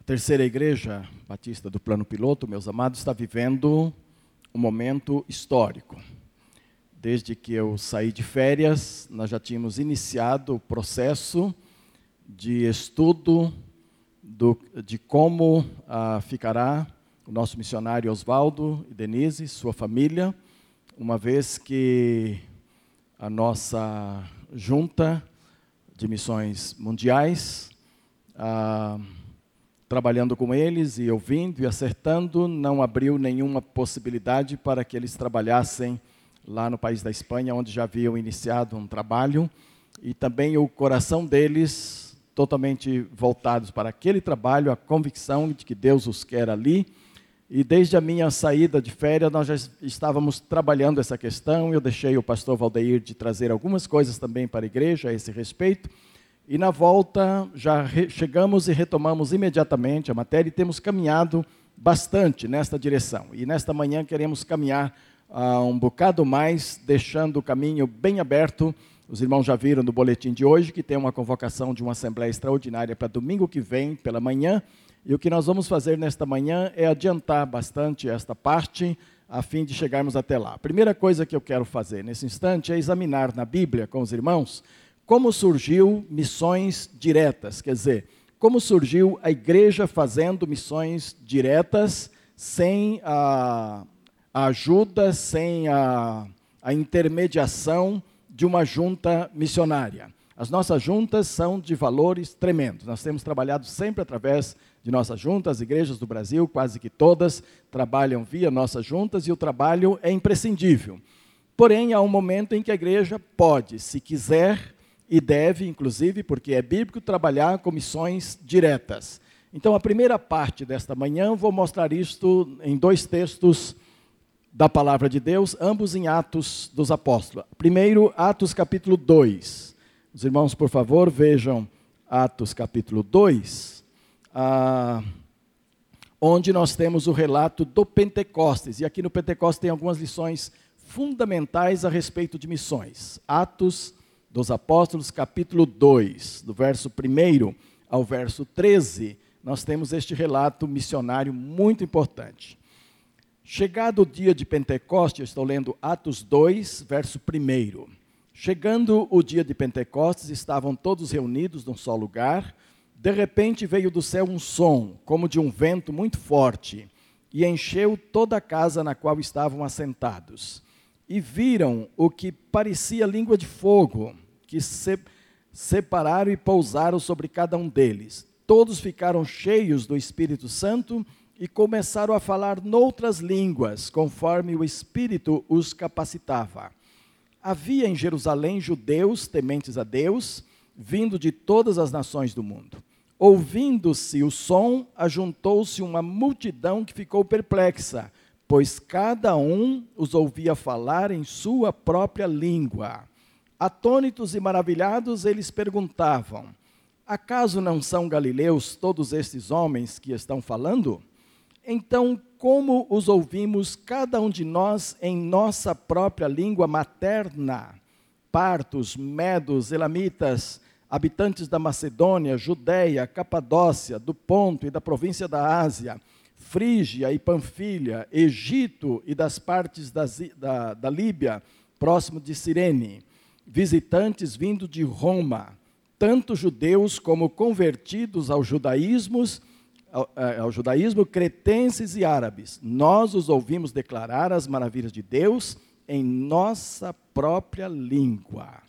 A terceira igreja batista do plano piloto, meus amados, está vivendo um momento histórico. Desde que eu saí de férias, nós já tínhamos iniciado o processo de estudo do, de como ah, ficará o nosso missionário Oswaldo e Denise, sua família, uma vez que a nossa junta de missões mundiais, ah, trabalhando com eles e ouvindo e acertando, não abriu nenhuma possibilidade para que eles trabalhassem lá no país da Espanha, onde já haviam iniciado um trabalho, e também o coração deles totalmente voltados para aquele trabalho, a convicção de que Deus os quer ali. E desde a minha saída de férias, nós já estávamos trabalhando essa questão. Eu deixei o pastor Valdeir de trazer algumas coisas também para a igreja a esse respeito. E na volta, já chegamos e retomamos imediatamente a matéria e temos caminhado bastante nesta direção. E nesta manhã queremos caminhar uh, um bocado mais, deixando o caminho bem aberto. Os irmãos já viram no boletim de hoje que tem uma convocação de uma assembleia extraordinária para domingo que vem, pela manhã. E o que nós vamos fazer nesta manhã é adiantar bastante esta parte, a fim de chegarmos até lá. A primeira coisa que eu quero fazer nesse instante é examinar na Bíblia com os irmãos como surgiu missões diretas, quer dizer, como surgiu a igreja fazendo missões diretas sem a a ajuda, sem a, a intermediação de uma junta missionária. As nossas juntas são de valores tremendos. Nós temos trabalhado sempre através de nossas juntas, as igrejas do Brasil, quase que todas, trabalham via nossas juntas e o trabalho é imprescindível. Porém, há um momento em que a igreja pode, se quiser, e deve, inclusive, porque é bíblico, trabalhar com missões diretas. Então, a primeira parte desta manhã, vou mostrar isto em dois textos da palavra de Deus, ambos em Atos dos Apóstolos. Primeiro, Atos capítulo 2. Os irmãos, por favor, vejam Atos capítulo 2, ah, onde nós temos o relato do Pentecostes. E aqui no Pentecostes tem algumas lições fundamentais a respeito de missões. Atos dos Apóstolos, capítulo 2, do verso 1 ao verso 13, nós temos este relato missionário muito importante. Chegado o dia de Pentecostes, estou lendo Atos 2, verso 1. Chegando o dia de Pentecostes, estavam todos reunidos num só lugar. De repente veio do céu um som, como de um vento muito forte, e encheu toda a casa na qual estavam assentados. E viram o que parecia língua de fogo, que se separaram e pousaram sobre cada um deles. Todos ficaram cheios do Espírito Santo e começaram a falar noutras línguas, conforme o Espírito os capacitava. Havia em Jerusalém judeus tementes a Deus, vindo de todas as nações do mundo. Ouvindo-se o som, ajuntou-se uma multidão que ficou perplexa, pois cada um os ouvia falar em sua própria língua. Atônitos e maravilhados, eles perguntavam: Acaso não são galileus todos estes homens que estão falando? Então, como os ouvimos, cada um de nós, em nossa própria língua materna? Partos, medos, elamitas, habitantes da Macedônia, Judéia, Capadócia, do Ponto e da província da Ásia, Frígia e Panfilha, Egito e das partes da, da, da Líbia, próximo de Cirene, visitantes vindo de Roma, tanto judeus como convertidos ao judaísmo ao, é, ao, judaísmo, cretenses e árabes. Nós os ouvimos declarar as maravilhas de Deus em nossa própria língua.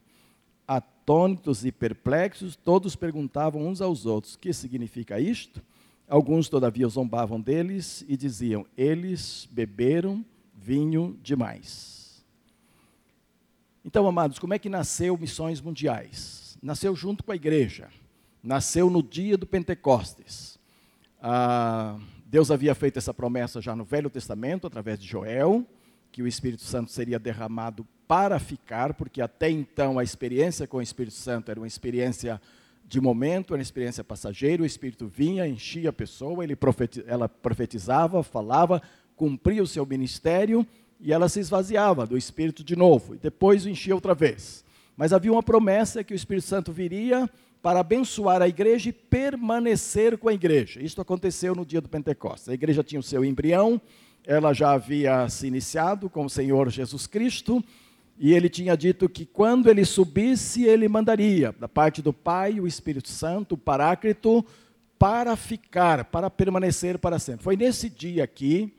Atônitos e perplexos, todos perguntavam uns aos outros: que significa isto? Alguns, todavia, zombavam deles e diziam: eles beberam vinho demais. Então, amados, como é que nasceu Missões Mundiais? Nasceu junto com a igreja. Nasceu no dia do Pentecostes. Ah, Deus havia feito essa promessa já no Velho Testamento, através de Joel, que o Espírito Santo seria derramado para ficar, porque até então a experiência com o Espírito Santo era uma experiência de momento, era experiência passageira, o Espírito vinha, enchia a pessoa, ele ela profetizava, falava, cumpria o seu ministério e ela se esvaziava do Espírito de novo, e depois o enchia outra vez. Mas havia uma promessa que o Espírito Santo viria para abençoar a igreja e permanecer com a igreja. Isso aconteceu no dia do Pentecostes. A igreja tinha o seu embrião, ela já havia se iniciado com o Senhor Jesus Cristo, e ele tinha dito que quando ele subisse, ele mandaria, da parte do Pai, o Espírito Santo, o Paráclito, para ficar, para permanecer para sempre. Foi nesse dia aqui,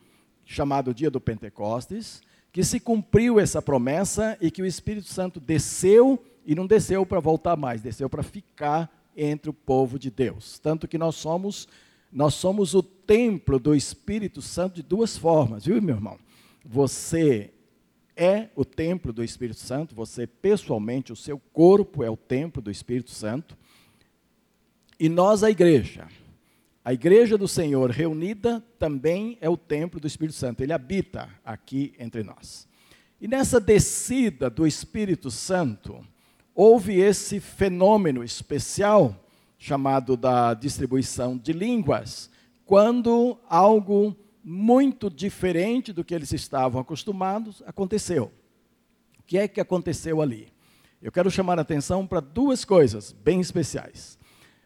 chamado dia do Pentecostes, que se cumpriu essa promessa e que o Espírito Santo desceu e não desceu para voltar mais, desceu para ficar entre o povo de Deus. Tanto que nós somos nós somos o templo do Espírito Santo de duas formas, viu, meu irmão? Você é o templo do Espírito Santo, você pessoalmente, o seu corpo é o templo do Espírito Santo. E nós, a igreja, a igreja do Senhor reunida também é o templo do Espírito Santo, ele habita aqui entre nós. E nessa descida do Espírito Santo, houve esse fenômeno especial chamado da distribuição de línguas, quando algo muito diferente do que eles estavam acostumados aconteceu. O que é que aconteceu ali? Eu quero chamar a atenção para duas coisas bem especiais.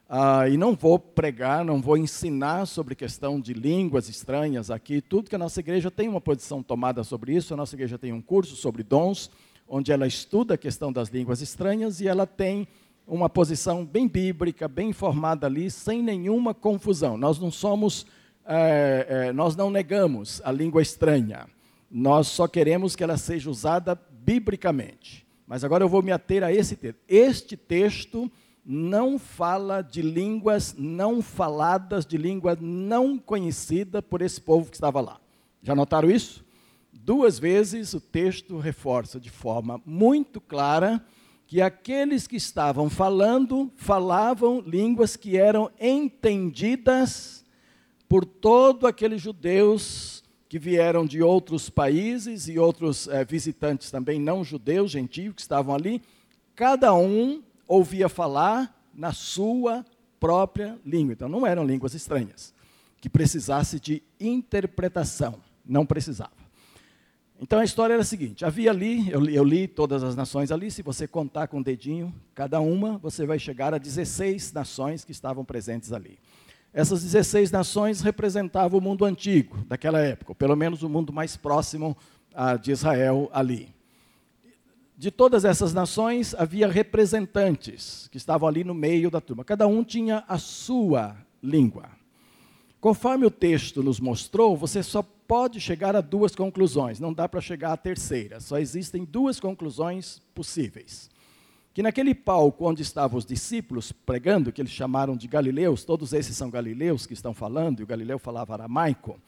Ah, e não vou pregar, não vou ensinar sobre questão de línguas estranhas aqui, tudo que a nossa igreja tem uma posição tomada sobre isso. A nossa igreja tem um curso sobre dons, onde ela estuda a questão das línguas estranhas e ela tem uma posição bem bíblica, bem informada ali, sem nenhuma confusão. Nós não somos, é, é, nós não negamos a língua estranha. Nós só queremos que ela seja usada biblicamente. Mas agora eu vou me ater a esse texto. Este texto não fala de línguas não faladas, de língua não conhecida por esse povo que estava lá. Já notaram isso? Duas vezes o texto reforça de forma muito clara que aqueles que estavam falando falavam línguas que eram entendidas por todos aqueles judeus que vieram de outros países e outros é, visitantes também não judeus, gentios, que estavam ali. Cada um ouvia falar na sua própria língua. Então não eram línguas estranhas, que precisasse de interpretação. Não precisava. Então a história era a seguinte: havia ali, eu, eu, li todas as nações ali, se você contar com o dedinho, cada uma, você vai chegar a 16 nações que estavam presentes ali. Essas 16 nações representavam o mundo antigo daquela época, pelo menos o mundo mais próximo de Israel ali. De todas essas nações havia representantes que estavam ali no meio da turma. Cada um tinha a sua língua. Conforme o texto nos mostrou, você só pode chegar a duas conclusões, não dá para chegar à terceira. Só existem duas conclusões possíveis. Que naquele palco onde estavam os discípulos pregando, que eles chamaram de galileus, todos esses são galileus que estão falando, e o galileu falava aramaico.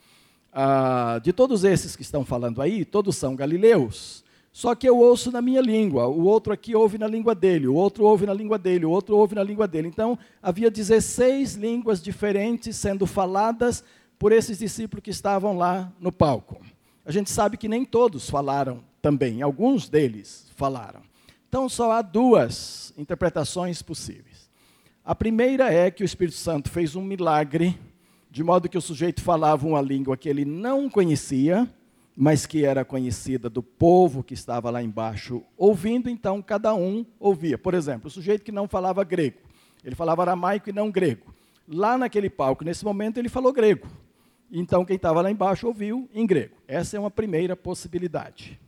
Ah, de todos esses que estão falando aí, todos são galileus. Só que eu ouço na minha língua, o outro aqui ouve na língua dele, o outro ouve na língua dele, o outro ouve na língua dele. Então, havia 16 línguas diferentes sendo faladas por esses discípulos que estavam lá no palco. A gente sabe que nem todos falaram também, alguns deles falaram. Então só há duas interpretações possíveis. A primeira é que o Espírito Santo fez um milagre, de modo que o sujeito falava uma língua que ele não conhecia, mas que era conhecida do povo que estava lá embaixo ouvindo, então cada um ouvia. Por exemplo, o sujeito que não falava grego, ele falava aramaico e não grego. Lá naquele palco, nesse momento, ele falou grego. Então, quem estava lá embaixo ouviu em grego. Essa é uma primeira possibilidade.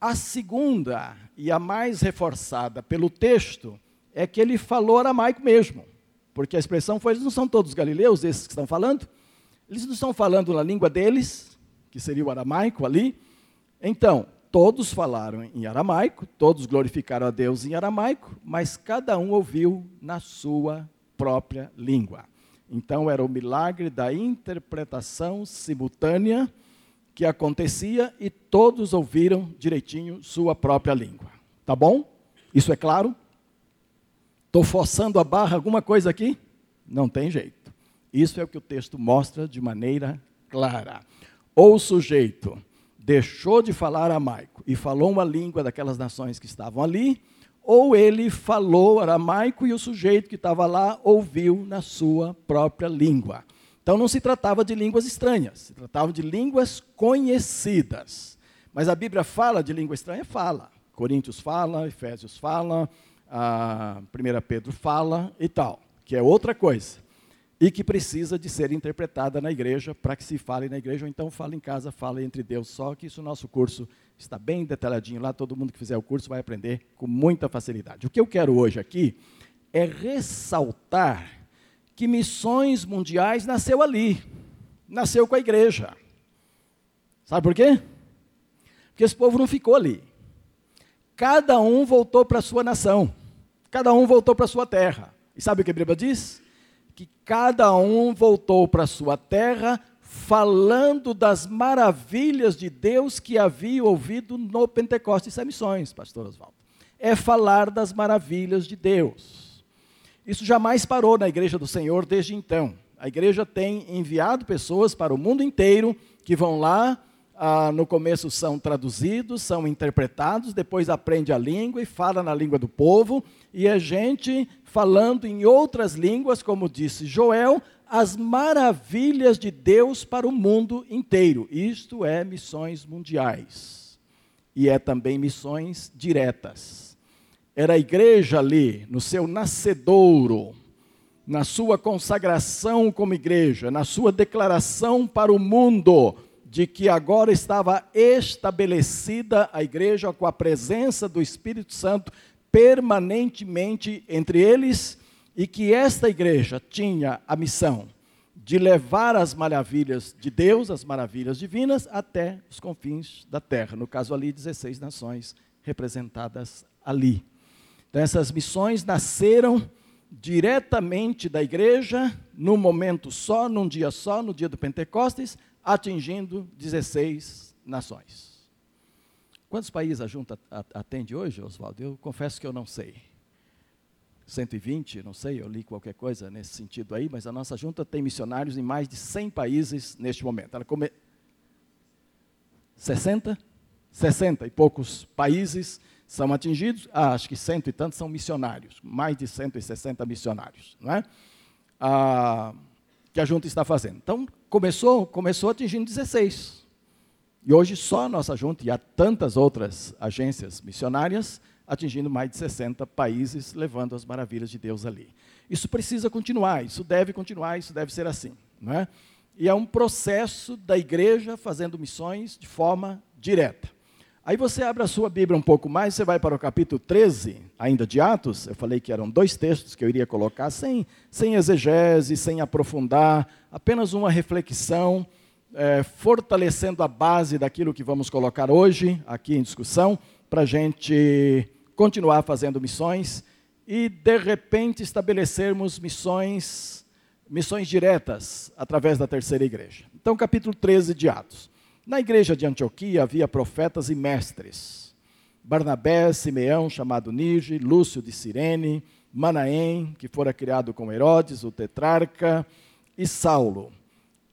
A segunda, e a mais reforçada pelo texto, é que ele falou aramaico mesmo. Porque a expressão foi: eles não são todos galileus, esses que estão falando? Eles não estão falando na língua deles, que seria o aramaico ali. Então, todos falaram em aramaico, todos glorificaram a Deus em aramaico, mas cada um ouviu na sua própria língua. Então era o milagre da interpretação simultânea que acontecia e todos ouviram direitinho sua própria língua. Tá bom? Isso é claro? Estou forçando a barra alguma coisa aqui? Não tem jeito. Isso é o que o texto mostra de maneira clara. Ou o sujeito deixou de falar aramaico e falou uma língua daquelas nações que estavam ali, ou ele falou aramaico e o sujeito que estava lá ouviu na sua própria língua. Então não se tratava de línguas estranhas, se tratava de línguas conhecidas. Mas a Bíblia fala de língua estranha? Fala. Coríntios fala, Efésios fala, a 1 Pedro fala e tal, que é outra coisa. E que precisa de ser interpretada na igreja para que se fale na igreja, ou então fale em casa, fale entre Deus só, que isso no nosso curso está bem detalhadinho lá, todo mundo que fizer o curso vai aprender com muita facilidade. O que eu quero hoje aqui é ressaltar que missões mundiais nasceu ali, nasceu com a igreja. Sabe por quê? Porque esse povo não ficou ali. Cada um voltou para a sua nação, cada um voltou para a sua terra. E sabe o que a Bíblia diz? Que cada um voltou para a sua terra falando das maravilhas de Deus que havia ouvido no Pentecostes. Isso é missões, pastor Oswaldo. É falar das maravilhas de Deus. Isso jamais parou na igreja do Senhor desde então. A igreja tem enviado pessoas para o mundo inteiro que vão lá, ah, no começo são traduzidos, são interpretados, depois aprende a língua e fala na língua do povo, e é gente falando em outras línguas, como disse Joel, as maravilhas de Deus para o mundo inteiro. Isto é missões mundiais. E é também missões diretas. Era a igreja ali, no seu nascedouro, na sua consagração como igreja, na sua declaração para o mundo de que agora estava estabelecida a igreja com a presença do Espírito Santo permanentemente entre eles e que esta igreja tinha a missão de levar as maravilhas de Deus, as maravilhas divinas, até os confins da terra. No caso ali, 16 nações representadas ali. Então, essas missões nasceram diretamente da igreja, num momento só, num dia só, no dia do Pentecostes, atingindo 16 nações. Quantos países a junta atende hoje, Oswaldo? Eu confesso que eu não sei. 120, não sei, eu li qualquer coisa nesse sentido aí, mas a nossa junta tem missionários em mais de 100 países neste momento. Ela come... 60? 60 e poucos países são atingidos, ah, acho que cento e tantos são missionários, mais de 160 missionários, não é? Ah, que a junta está fazendo. Então, começou, começou atingindo 16. E hoje só a nossa junta e há tantas outras agências missionárias atingindo mais de 60 países, levando as maravilhas de Deus ali. Isso precisa continuar, isso deve continuar, isso deve ser assim. Não é? E é um processo da igreja fazendo missões de forma direta. Aí você abre a sua Bíblia um pouco mais, você vai para o capítulo 13, ainda de Atos. Eu falei que eram dois textos que eu iria colocar, sem, sem exegese, sem aprofundar, apenas uma reflexão, é, fortalecendo a base daquilo que vamos colocar hoje aqui em discussão, para a gente continuar fazendo missões e, de repente, estabelecermos missões, missões diretas através da terceira igreja. Então, capítulo 13 de Atos. Na igreja de Antioquia havia profetas e mestres. Barnabé, Simeão, chamado Nige, Lúcio de Cirene, Manaém, que fora criado com Herodes, o tetrarca, e Saulo.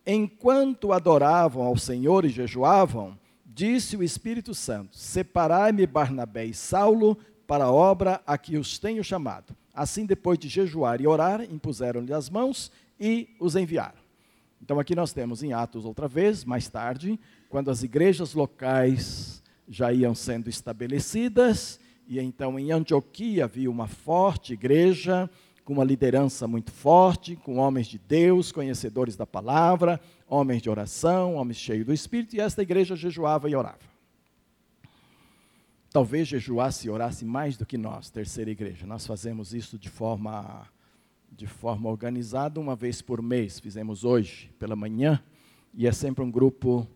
Enquanto adoravam ao Senhor e jejuavam, disse o Espírito Santo: Separai-me Barnabé e Saulo para a obra a que os tenho chamado. Assim, depois de jejuar e orar, impuseram-lhe as mãos e os enviaram. Então, aqui nós temos em Atos outra vez, mais tarde, quando as igrejas locais já iam sendo estabelecidas, e então em Antioquia havia uma forte igreja, com uma liderança muito forte, com homens de Deus, conhecedores da palavra, homens de oração, homens cheios do Espírito, e esta igreja jejuava e orava. Talvez jejuasse e orasse mais do que nós, terceira igreja. Nós fazemos isso de forma, de forma organizada, uma vez por mês. Fizemos hoje, pela manhã, e é sempre um grupo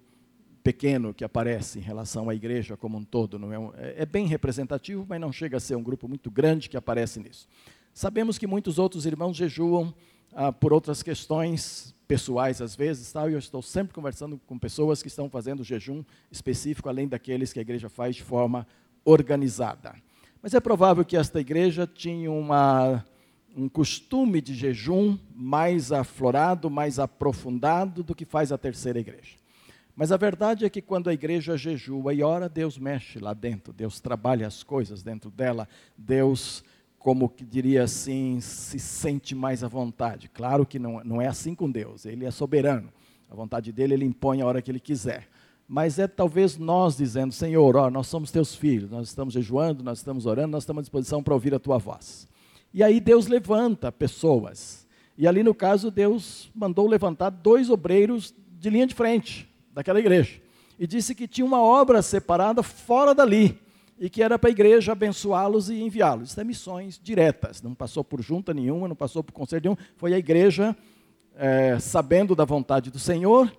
pequeno que aparece em relação à igreja como um todo. Não é, um, é, é bem representativo, mas não chega a ser um grupo muito grande que aparece nisso. Sabemos que muitos outros irmãos jejuam ah, por outras questões pessoais às vezes, tal, e eu estou sempre conversando com pessoas que estão fazendo jejum específico, além daqueles que a igreja faz de forma organizada. Mas é provável que esta igreja tinha uma, um costume de jejum mais aflorado, mais aprofundado do que faz a terceira igreja. Mas a verdade é que quando a igreja jejua e ora, Deus mexe lá dentro, Deus trabalha as coisas dentro dela, Deus, como que diria assim, se sente mais à vontade. Claro que não, não é assim com Deus, Ele é soberano. A vontade dele, Ele impõe a hora que Ele quiser. mas é talvez nós dizendo: Senhor, ó, nós somos teus filhos, nós estamos jejuando, nós estamos orando, nós estamos à disposição para ouvir a tua voz. E aí Deus levanta pessoas. E ali no caso, Deus mandou levantar dois obreiros de linha de frente daquela igreja. E disse que tinha uma obra separada fora dali e que era para a igreja abençoá-los e enviá-los. Isso é missões diretas, não passou por junta nenhuma, não passou por conselho nenhum, foi a igreja é, sabendo da vontade do Senhor,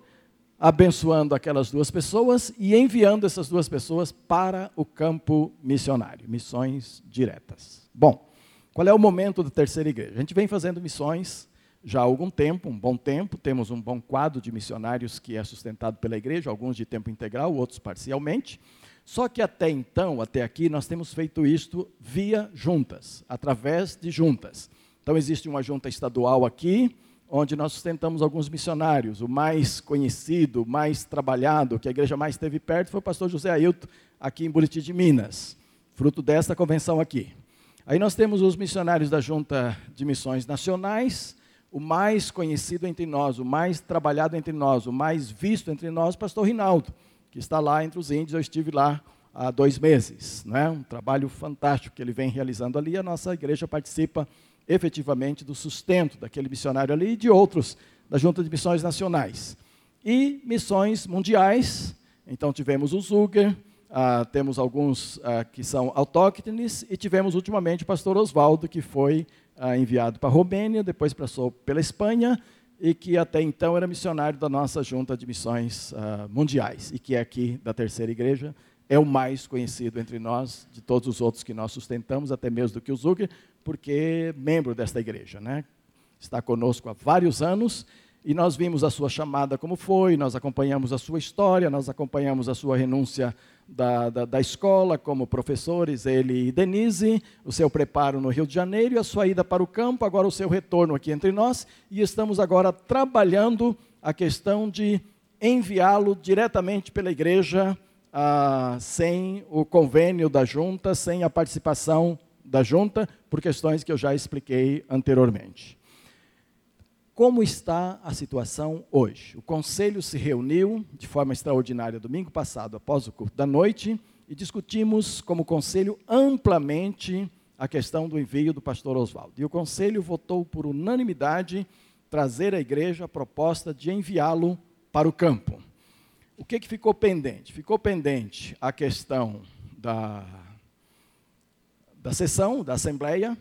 abençoando aquelas duas pessoas e enviando essas duas pessoas para o campo missionário, missões diretas. Bom, qual é o momento da terceira igreja? A gente vem fazendo missões já há algum tempo, um bom tempo, temos um bom quadro de missionários que é sustentado pela igreja, alguns de tempo integral, outros parcialmente. Só que até então, até aqui, nós temos feito isto via juntas, através de juntas. Então existe uma junta estadual aqui, onde nós sustentamos alguns missionários. O mais conhecido, mais trabalhado, que a igreja mais esteve perto, foi o pastor José Ailton, aqui em Buriti de Minas, fruto desta convenção aqui. Aí nós temos os missionários da Junta de Missões Nacionais, o mais conhecido entre nós, o mais trabalhado entre nós, o mais visto entre nós, o pastor Rinaldo, que está lá entre os índios, eu estive lá há dois meses. Né? Um trabalho fantástico que ele vem realizando ali, a nossa igreja participa efetivamente do sustento daquele missionário ali e de outros da Junta de Missões Nacionais. E missões mundiais, então tivemos o Zuger, ah, temos alguns ah, que são autóctones, e tivemos ultimamente o pastor Oswaldo, que foi ah, enviado para a Romênia, depois passou pela Espanha, e que até então era missionário da nossa Junta de Missões ah, Mundiais, e que é aqui da Terceira Igreja, é o mais conhecido entre nós, de todos os outros que nós sustentamos, até mesmo do que o Zucker, porque é membro desta igreja, né? Está conosco há vários anos e nós vimos a sua chamada como foi, nós acompanhamos a sua história, nós acompanhamos a sua renúncia da, da, da, escola como professores, ele e Denise, o seu preparo no Rio de Janeiro e a sua ida para o campo, agora o seu retorno aqui entre nós, e estamos agora trabalhando a questão de enviá-lo diretamente pela igreja ah, sem o convênio da junta, sem a participação da junta, por questões que eu já expliquei anteriormente. Como está a situação hoje? O conselho se reuniu de forma extraordinária domingo passado, após o culto da noite, e discutimos como conselho amplamente a questão do envio do pastor Oswaldo. E o conselho votou por unanimidade trazer à igreja a proposta de enviá-lo para o campo. O que, que ficou pendente? Ficou pendente a questão da, da sessão, da Assembleia,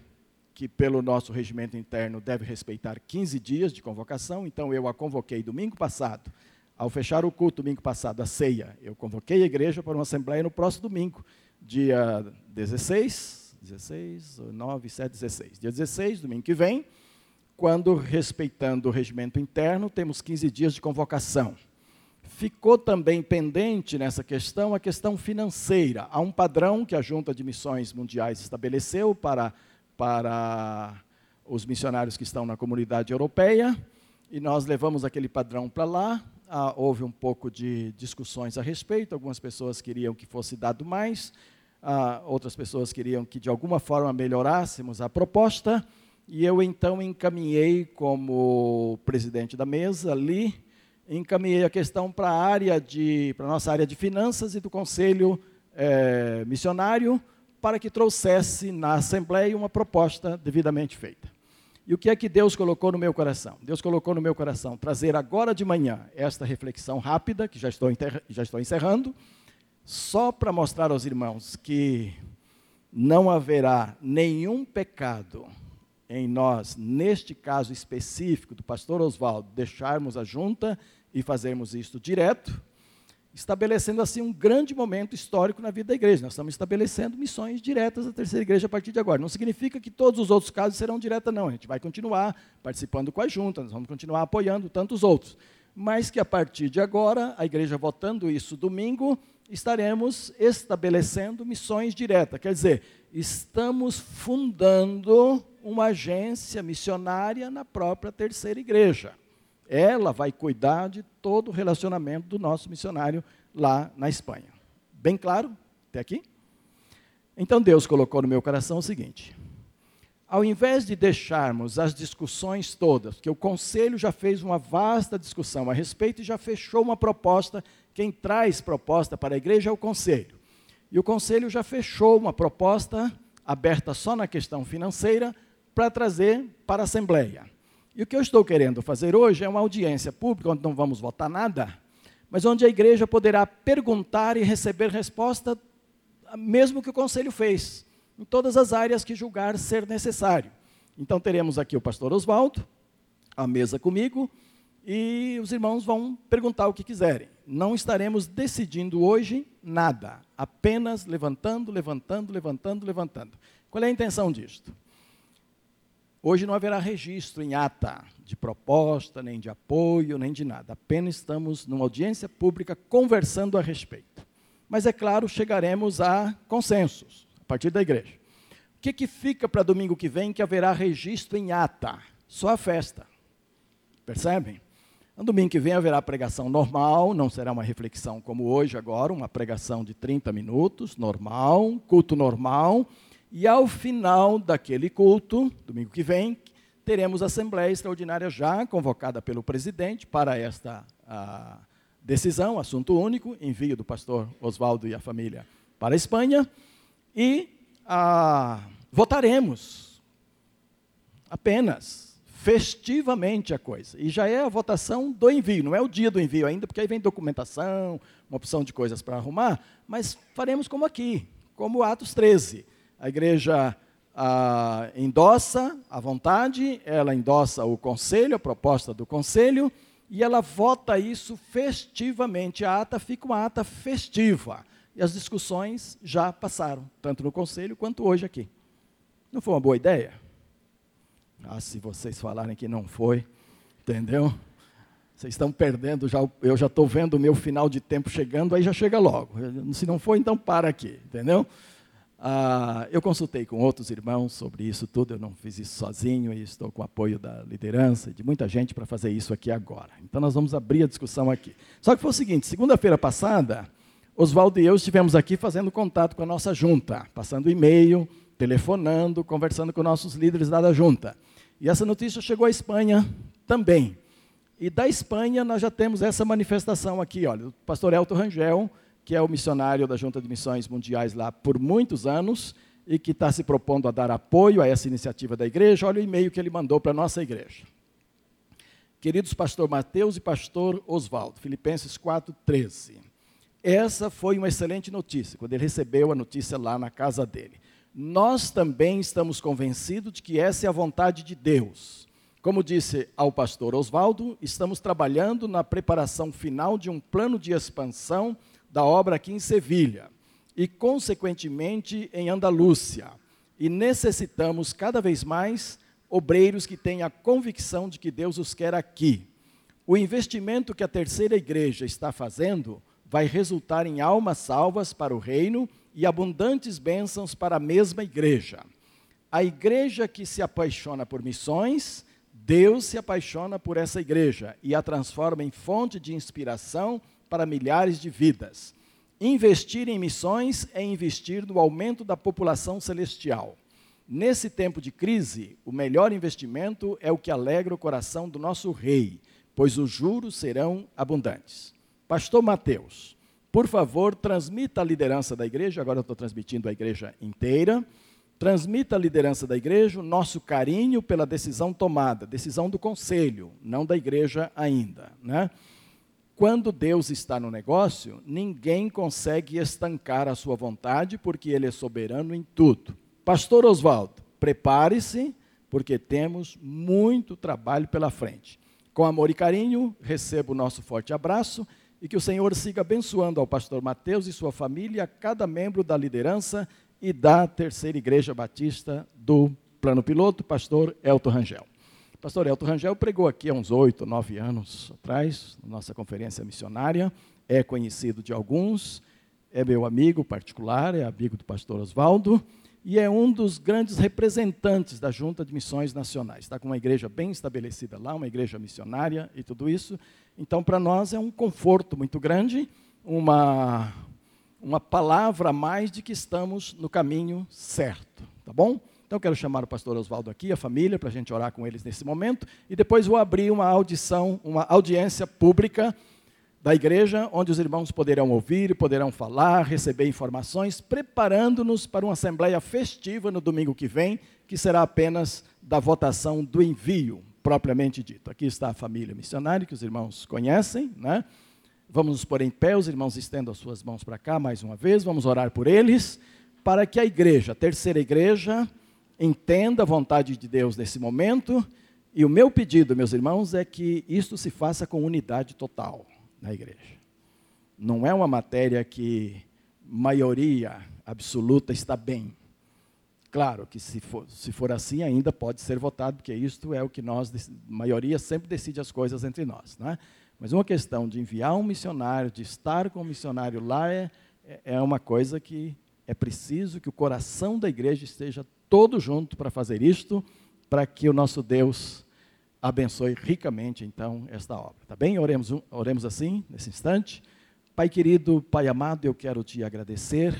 que pelo nosso regimento interno deve respeitar 15 dias de convocação, então eu a convoquei domingo passado. Ao fechar o culto domingo passado, a ceia, eu convoquei a igreja para uma assembleia no próximo domingo, dia 16, 16, 9, 7, 16. Dia 16, domingo que vem, quando, respeitando o regimento interno, temos 15 dias de convocação. Ficou também pendente nessa questão a questão financeira. Há um padrão que a Junta de Missões Mundiais estabeleceu para, para os missionários que estão na comunidade europeia, e nós levamos aquele padrão para lá. Ah, houve um pouco de discussões a respeito, algumas pessoas queriam que fosse dado mais, ah, outras pessoas queriam que de alguma forma melhorássemos a proposta, e eu então encaminhei como presidente da mesa ali encaminhei a questão para a área de, para nossa área de finanças e do conselho é, missionário, para que trouxesse na Assembleia uma proposta devidamente feita. E o que é que Deus colocou no meu coração? Deus colocou no meu coração trazer agora de manhã esta reflexão rápida, que já estou, já estou encerrando, só para mostrar aos irmãos que não haverá nenhum pecado em nós, neste caso específico do pastor Oswaldo, deixarmos a junta e fazermos isto direto, estabelecendo assim um grande momento histórico na vida da igreja. Nós estamos estabelecendo missões diretas da terceira igreja a partir de agora. Não significa que todos os outros casos serão diretas, não. A gente vai continuar participando com a junta, nós vamos continuar apoiando tantos outros. Mas que a partir de agora, a igreja votando isso domingo, estaremos estabelecendo missões diretas. Quer dizer, estamos fundando uma agência missionária na própria terceira igreja. Ela vai cuidar de todo o relacionamento do nosso missionário lá na Espanha. Bem claro? Até aqui? Então Deus colocou no meu coração o seguinte: ao invés de deixarmos as discussões todas, que o conselho já fez uma vasta discussão a respeito e já fechou uma proposta, quem traz proposta para a igreja é o conselho. E o conselho já fechou uma proposta aberta só na questão financeira para trazer para a Assembleia. E o que eu estou querendo fazer hoje é uma audiência pública, onde não vamos votar nada, mas onde a igreja poderá perguntar e receber resposta, mesmo que o conselho fez em todas as áreas que julgar ser necessário. Então teremos aqui o pastor Oswaldo, a mesa comigo, e os irmãos vão perguntar o que quiserem. Não estaremos decidindo hoje nada, apenas levantando, levantando, levantando, levantando. Qual é a intenção disto? Hoje não haverá registro em ata de proposta, nem de apoio, nem de nada. Apenas estamos numa audiência pública conversando a respeito. Mas é claro, chegaremos a consensos partir da igreja. O que, que fica para domingo que vem que haverá registro em ata? Só a festa. Percebem? No domingo que vem haverá pregação normal, não será uma reflexão como hoje, agora, uma pregação de 30 minutos, normal, culto normal. E ao final daquele culto, domingo que vem, teremos a Assembleia Extraordinária já convocada pelo presidente para esta decisão, assunto único, envio do pastor Oswaldo e a família para a Espanha e ah, votaremos. Apenas. Festivamente a coisa. E já é a votação do envio, não é o dia do envio ainda, porque aí vem documentação, uma opção de coisas para arrumar, mas faremos como aqui, como Atos 13. A igreja endossa a vontade, ela endossa o conselho, a proposta do conselho, e ela vota isso festivamente. A ata fica uma ata festiva. E as discussões já passaram, tanto no conselho quanto hoje aqui. Não foi uma boa ideia? Ah, se vocês falarem que não foi, entendeu? Vocês estão perdendo, já, eu já estou vendo o meu final de tempo chegando, aí já chega logo. Se não for, então para aqui, entendeu? Ah, eu consultei com outros irmãos sobre isso tudo, eu não fiz isso sozinho e estou com o apoio da liderança e de muita gente para fazer isso aqui agora. Então nós vamos abrir a discussão aqui. Só que foi o seguinte: segunda-feira passada, Oswaldo e eu estivemos aqui fazendo contato com a nossa junta, passando e-mail, telefonando, conversando com nossos líderes lá da junta. E essa notícia chegou à Espanha também. E da Espanha nós já temos essa manifestação aqui, olha, o pastor Elton Rangel, que é o missionário da Junta de Missões Mundiais lá por muitos anos e que está se propondo a dar apoio a essa iniciativa da igreja. Olha o e-mail que ele mandou para a nossa igreja. Queridos pastor Mateus e pastor Oswaldo, Filipenses 4:13. Essa foi uma excelente notícia, quando ele recebeu a notícia lá na casa dele. Nós também estamos convencidos de que essa é a vontade de Deus. Como disse ao pastor Oswaldo, estamos trabalhando na preparação final de um plano de expansão da obra aqui em Sevilha e, consequentemente, em Andalúcia. E necessitamos cada vez mais obreiros que tenham a convicção de que Deus os quer aqui. O investimento que a terceira igreja está fazendo vai resultar em almas salvas para o reino e abundantes bênçãos para a mesma igreja. A igreja que se apaixona por missões, Deus se apaixona por essa igreja e a transforma em fonte de inspiração para milhares de vidas. Investir em missões é investir no aumento da população celestial. Nesse tempo de crise, o melhor investimento é o que alegra o coração do nosso rei, pois os juros serão abundantes. Pastor Mateus, por favor, transmita a liderança da igreja, agora eu estou transmitindo a igreja inteira. Transmita a liderança da igreja o nosso carinho pela decisão tomada, decisão do conselho, não da igreja ainda. Né? Quando Deus está no negócio, ninguém consegue estancar a sua vontade, porque Ele é soberano em tudo. Pastor Oswaldo, prepare-se, porque temos muito trabalho pela frente. Com amor e carinho, recebo o nosso forte abraço e que o Senhor siga abençoando ao pastor Mateus e sua família, cada membro da liderança e da Terceira Igreja Batista do Plano Piloto, pastor Elton Rangel. Pastor Elton Rangel pregou aqui há uns oito, nove anos atrás, na nossa conferência missionária, é conhecido de alguns, é meu amigo particular, é amigo do pastor Oswaldo, e é um dos grandes representantes da Junta de Missões Nacionais. Está com uma igreja bem estabelecida lá, uma igreja missionária e tudo isso. Então, para nós é um conforto muito grande, uma, uma palavra a mais de que estamos no caminho certo, tá bom? Então, quero chamar o pastor Oswaldo aqui, a família, para a gente orar com eles nesse momento, e depois vou abrir uma audição, uma audiência pública da igreja, onde os irmãos poderão ouvir, poderão falar, receber informações, preparando-nos para uma assembleia festiva no domingo que vem, que será apenas da votação do envio, propriamente dito. Aqui está a família missionária, que os irmãos conhecem, né? Vamos nos pôr em pé, os irmãos estendam as suas mãos para cá mais uma vez, vamos orar por eles, para que a igreja, a terceira igreja, entenda a vontade de Deus nesse momento. E o meu pedido, meus irmãos, é que isto se faça com unidade total na igreja. Não é uma matéria que maioria absoluta está bem. Claro que se for, se for assim, ainda pode ser votado, porque isto é o que nós, maioria sempre decide as coisas entre nós. Né? Mas uma questão de enviar um missionário, de estar com um missionário lá, é, é uma coisa que é preciso que o coração da igreja esteja todo junto para fazer isto, para que o nosso Deus abençoe ricamente, então, esta obra. Tá bem? Oremos, oremos assim, nesse instante. Pai querido, Pai amado, eu quero te agradecer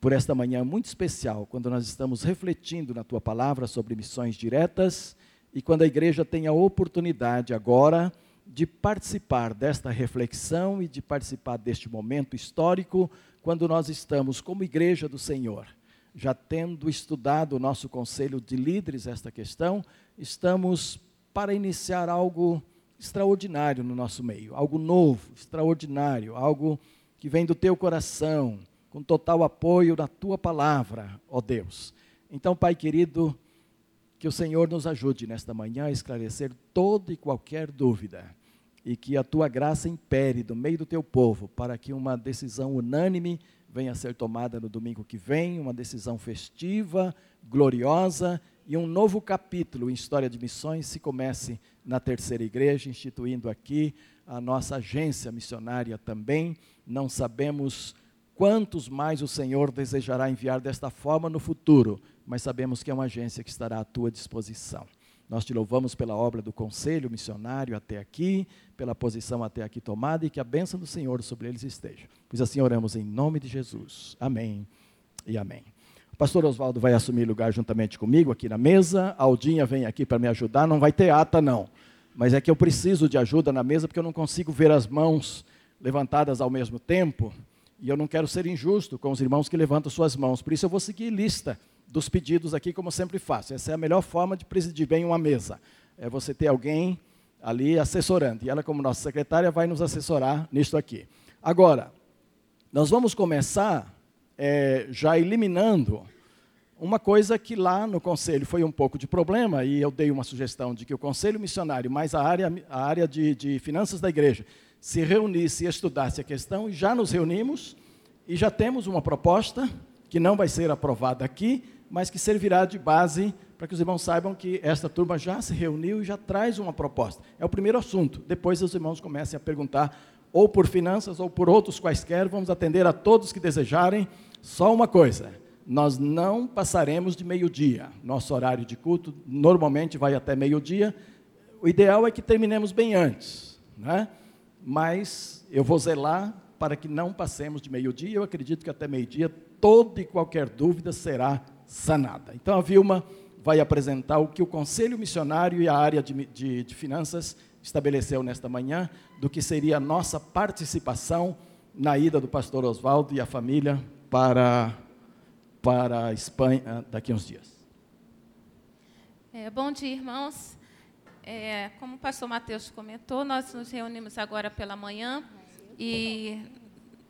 por esta manhã muito especial, quando nós estamos refletindo na tua palavra sobre missões diretas e quando a igreja tem a oportunidade agora de participar desta reflexão e de participar deste momento histórico, quando nós estamos como igreja do Senhor, já tendo estudado o nosso conselho de líderes esta questão, estamos para iniciar algo extraordinário no nosso meio, algo novo, extraordinário, algo que vem do teu coração, com total apoio da tua palavra, ó Deus. Então, Pai querido, que o Senhor nos ajude nesta manhã a esclarecer toda e qualquer dúvida e que a tua graça impere no meio do teu povo para que uma decisão unânime venha a ser tomada no domingo que vem, uma decisão festiva, gloriosa e um novo capítulo em história de missões se comece na terceira igreja, instituindo aqui a nossa agência missionária também. Não sabemos quantos mais o Senhor desejará enviar desta forma no futuro, mas sabemos que é uma agência que estará à tua disposição. Nós te louvamos pela obra do conselho missionário até aqui, pela posição até aqui tomada e que a bênção do Senhor sobre eles esteja. Pois assim oramos em nome de Jesus. Amém e amém. O pastor Oswaldo vai assumir lugar juntamente comigo aqui na mesa. A Aldinha vem aqui para me ajudar. Não vai ter ata, não. Mas é que eu preciso de ajuda na mesa porque eu não consigo ver as mãos levantadas ao mesmo tempo. E eu não quero ser injusto com os irmãos que levantam suas mãos. Por isso eu vou seguir lista dos pedidos aqui, como sempre faço. Essa é a melhor forma de presidir bem uma mesa. É você ter alguém ali assessorando. E ela, como nossa secretária, vai nos assessorar nisto aqui. Agora, nós vamos começar é, já eliminando uma coisa que lá no conselho foi um pouco de problema, e eu dei uma sugestão de que o conselho missionário, mais a área, a área de, de finanças da igreja, se reunisse e estudasse a questão, e já nos reunimos, e já temos uma proposta que não vai ser aprovada aqui, mas que servirá de base para que os irmãos saibam que esta turma já se reuniu e já traz uma proposta. É o primeiro assunto. Depois os irmãos comecem a perguntar ou por finanças ou por outros quaisquer, vamos atender a todos que desejarem. Só uma coisa: nós não passaremos de meio-dia. Nosso horário de culto normalmente vai até meio-dia. O ideal é que terminemos bem antes, né? mas eu vou zelar para que não passemos de meio-dia. Eu acredito que até meio-dia toda e qualquer dúvida será sanada. Então a Vilma vai apresentar o que o Conselho Missionário e a área de, de, de finanças estabeleceu nesta manhã do que seria a nossa participação na ida do pastor Oswaldo e a família para, para a Espanha daqui a uns dias. É, bom dia, irmãos. É, como o pastor Mateus comentou, nós nos reunimos agora pela manhã e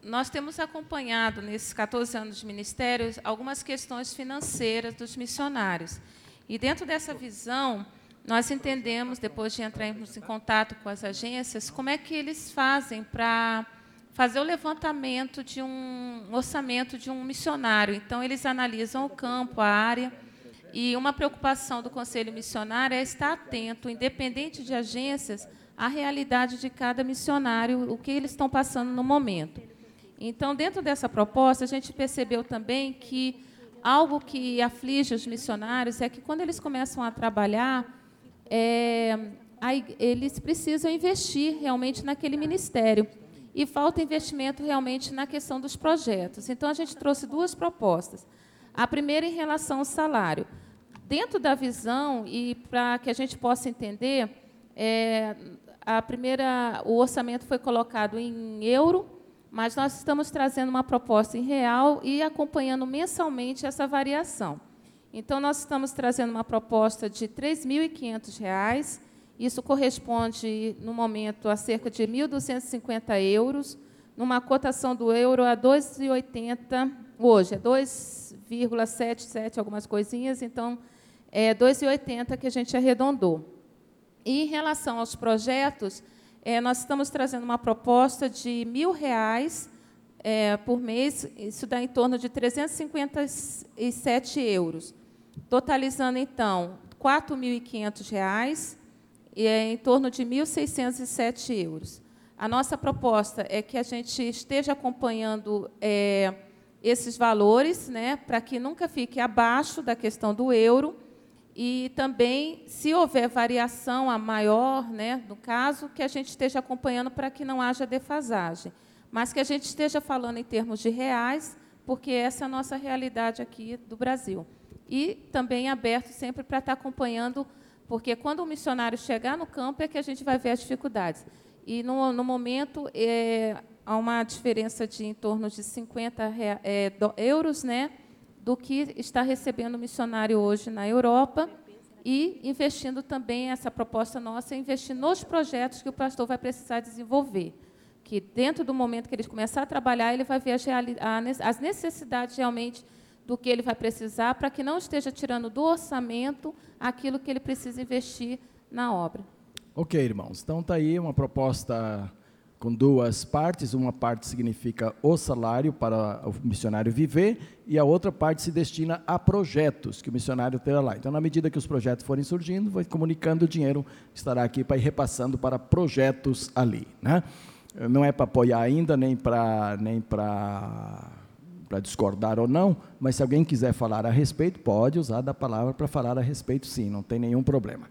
nós temos acompanhado, nesses 14 anos de ministério, algumas questões financeiras dos missionários. E dentro dessa visão, nós entendemos, depois de entrarmos em contato com as agências, como é que eles fazem para fazer o levantamento de um orçamento de um missionário. Então, eles analisam o campo, a área, e uma preocupação do Conselho Missionário é estar atento, independente de agências, à realidade de cada missionário, o que eles estão passando no momento. Então, dentro dessa proposta, a gente percebeu também que algo que aflige os missionários é que, quando eles começam a trabalhar, é, eles precisam investir realmente naquele ministério. E falta investimento realmente na questão dos projetos. Então, a gente trouxe duas propostas. A primeira, em relação ao salário. Dentro da visão, e para que a gente possa entender, é, a primeira, o orçamento foi colocado em euro, mas nós estamos trazendo uma proposta em real e acompanhando mensalmente essa variação. Então, nós estamos trazendo uma proposta de R$ 3.500, isso corresponde, no momento, a cerca de 1.250 euros, numa cotação do euro a 2,80 hoje, é 2,77 algumas coisinhas, então é 2,80 que a gente arredondou. E em relação aos projetos, é, nós estamos trazendo uma proposta de mil reais é, por mês, isso dá em torno de 357 euros, totalizando então R$ 4.500 e é em torno de 1.607 euros. A nossa proposta é que a gente esteja acompanhando é, esses valores, né, para que nunca fique abaixo da questão do euro, e também, se houver variação a maior, né, no caso, que a gente esteja acompanhando para que não haja defasagem. Mas que a gente esteja falando em termos de reais, porque essa é a nossa realidade aqui do Brasil. E também aberto sempre para estar acompanhando, porque quando o missionário chegar no campo é que a gente vai ver as dificuldades. E, no, no momento, é, há uma diferença de em torno de 50 é, euros, né, do que está recebendo o missionário hoje na Europa e investindo também essa proposta nossa, investir nos projetos que o pastor vai precisar desenvolver. Que dentro do momento que ele começar a trabalhar, ele vai ver as necessidades realmente do que ele vai precisar, para que não esteja tirando do orçamento aquilo que ele precisa investir na obra. Ok, irmãos. Então está aí uma proposta com duas partes. Uma parte significa o salário para o missionário viver e a outra parte se destina a projetos que o missionário terá lá. Então, na medida que os projetos forem surgindo, vai comunicando o dinheiro estará aqui para ir repassando para projetos ali, né? Não é para apoiar ainda nem para nem para para discordar ou não, mas se alguém quiser falar a respeito, pode usar da palavra para falar a respeito, sim, não tem nenhum problema.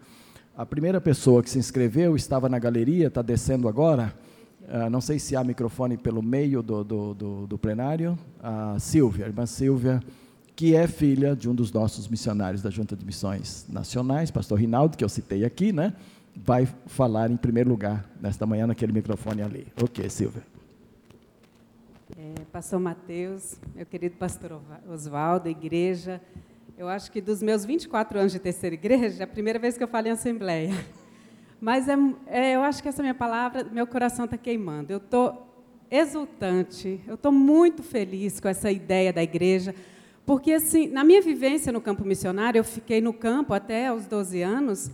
A primeira pessoa que se inscreveu estava na galeria, está descendo agora. Uh, não sei se há microfone pelo meio do, do, do, do plenário. A Silvia, a irmã Silvia, que é filha de um dos nossos missionários da Junta de Missões Nacionais, pastor Rinaldo, que eu citei aqui, né? Vai falar em primeiro lugar nesta manhã naquele microfone ali. Ok, Silvia. É, pastor Mateus, meu querido pastor Oswaldo, igreja. Eu acho que dos meus 24 anos de terceira igreja, é a primeira vez que eu falo em assembleia. Mas é, é, eu acho que essa minha palavra, meu coração está queimando. Eu estou exultante, eu estou muito feliz com essa ideia da igreja, porque, assim, na minha vivência no campo missionário, eu fiquei no campo até aos 12 anos.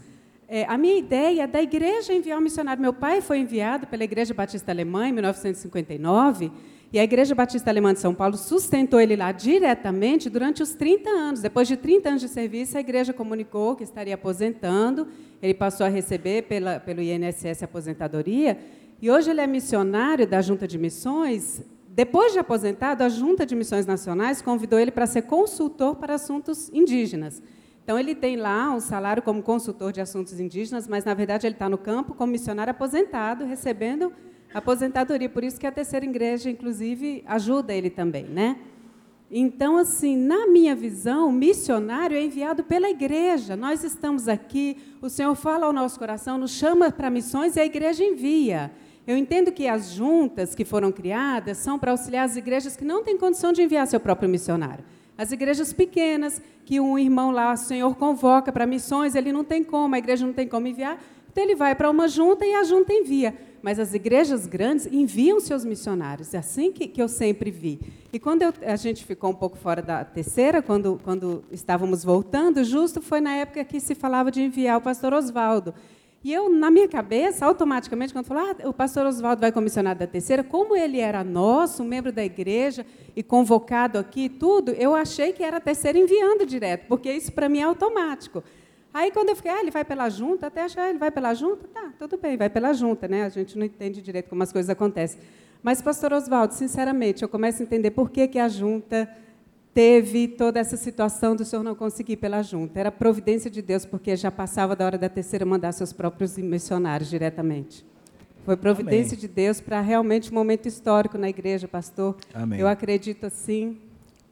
É, a minha ideia é da igreja enviar um missionário. Meu pai foi enviado pela Igreja Batista Alemã em 1959 e a Igreja Batista Alemã de São Paulo sustentou ele lá diretamente durante os 30 anos. Depois de 30 anos de serviço, a igreja comunicou que estaria aposentando. Ele passou a receber pela, pelo INSS aposentadoria. E hoje ele é missionário da Junta de Missões. Depois de aposentado, a Junta de Missões Nacionais convidou ele para ser consultor para assuntos indígenas. Então, ele tem lá um salário como consultor de assuntos indígenas, mas, na verdade, ele está no campo como missionário aposentado, recebendo aposentadoria. Por isso que a terceira igreja, inclusive, ajuda ele também, né? Então, assim, na minha visão, o missionário é enviado pela igreja. Nós estamos aqui, o Senhor fala ao nosso coração, nos chama para missões e a igreja envia. Eu entendo que as juntas que foram criadas são para auxiliar as igrejas que não têm condição de enviar seu próprio missionário. As igrejas pequenas, que um irmão lá, o Senhor convoca para missões, ele não tem como, a igreja não tem como enviar, então ele vai para uma junta e a junta envia mas as igrejas grandes enviam seus missionários. É assim que, que eu sempre vi. E quando eu, a gente ficou um pouco fora da terceira, quando, quando estávamos voltando, justo foi na época que se falava de enviar o pastor Oswaldo. E eu, na minha cabeça, automaticamente, quando falou, ah, o pastor Oswaldo vai comissionar da terceira, como ele era nosso, membro da igreja, e convocado aqui, tudo, eu achei que era a terceira enviando direto, porque isso para mim é automático. Aí, quando eu fiquei, ah, ele vai pela junta, até achar, ah, ele vai pela junta? Tá, tudo bem, vai pela junta, né? A gente não entende direito como as coisas acontecem. Mas, pastor Oswaldo, sinceramente, eu começo a entender por que, que a junta teve toda essa situação do senhor não conseguir pela junta. Era providência de Deus, porque já passava da hora da terceira mandar seus próprios missionários diretamente. Foi providência Amém. de Deus para realmente um momento histórico na igreja, pastor. Amém. Eu acredito assim.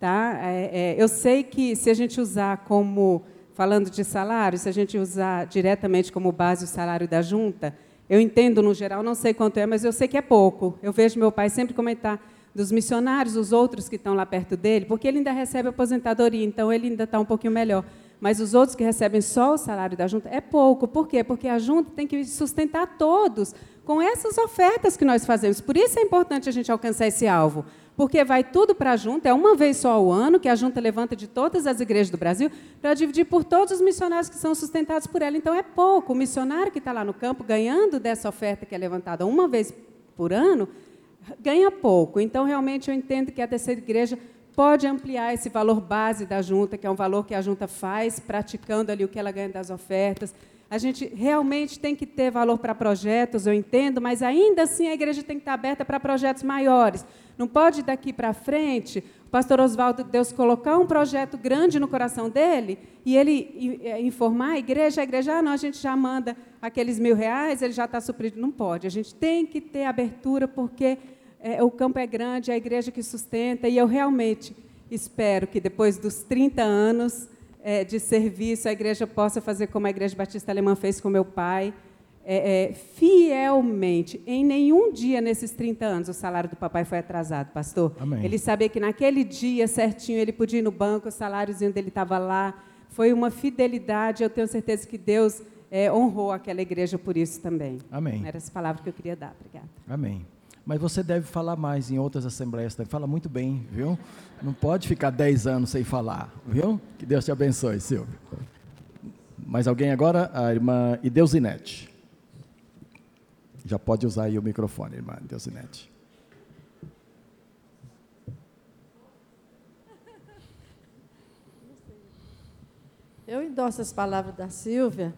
Tá? É, é, eu sei que se a gente usar como falando de salário, se a gente usar diretamente como base o salário da junta, eu entendo no geral, não sei quanto é, mas eu sei que é pouco. Eu vejo meu pai sempre comentar dos missionários, os outros que estão lá perto dele, porque ele ainda recebe aposentadoria, então ele ainda está um pouquinho melhor. Mas os outros que recebem só o salário da junta é pouco. Por quê? Porque a junta tem que sustentar todos com essas ofertas que nós fazemos. Por isso é importante a gente alcançar esse alvo. Porque vai tudo para a junta, é uma vez só ao ano que a junta levanta de todas as igrejas do Brasil para dividir por todos os missionários que são sustentados por ela. Então é pouco. O missionário que está lá no campo ganhando dessa oferta que é levantada uma vez por ano, ganha pouco. Então, realmente, eu entendo que a terceira igreja pode ampliar esse valor base da junta, que é um valor que a junta faz, praticando ali o que ela ganha das ofertas. A gente realmente tem que ter valor para projetos, eu entendo, mas ainda assim a igreja tem que estar aberta para projetos maiores. Não pode daqui para frente o pastor Oswaldo Deus colocar um projeto grande no coração dele e ele é, informar a igreja, a igreja, ah, não, a gente já manda aqueles mil reais, ele já está suprido. Não pode. A gente tem que ter abertura porque é, o campo é grande, é a igreja que sustenta, e eu realmente espero que depois dos 30 anos é, de serviço, a igreja possa fazer como a Igreja Batista Alemã fez com meu pai, é, é, fielmente. Em nenhum dia nesses 30 anos o salário do papai foi atrasado, pastor. Amém. Ele sabia que naquele dia certinho ele podia ir no banco, o saláriozinho dele estava lá. Foi uma fidelidade, eu tenho certeza que Deus é, honrou aquela igreja por isso também. Amém. Era essa palavra que eu queria dar. Obrigada. Amém. Mas você deve falar mais em outras assembleias também. Fala muito bem, viu? Não pode ficar 10 anos sem falar, viu? Que Deus te abençoe, Silvio. Mais alguém agora? A irmã Ideusinete. Já pode usar aí o microfone, irmã Ideusinete. Eu endosso as palavras da Silvia,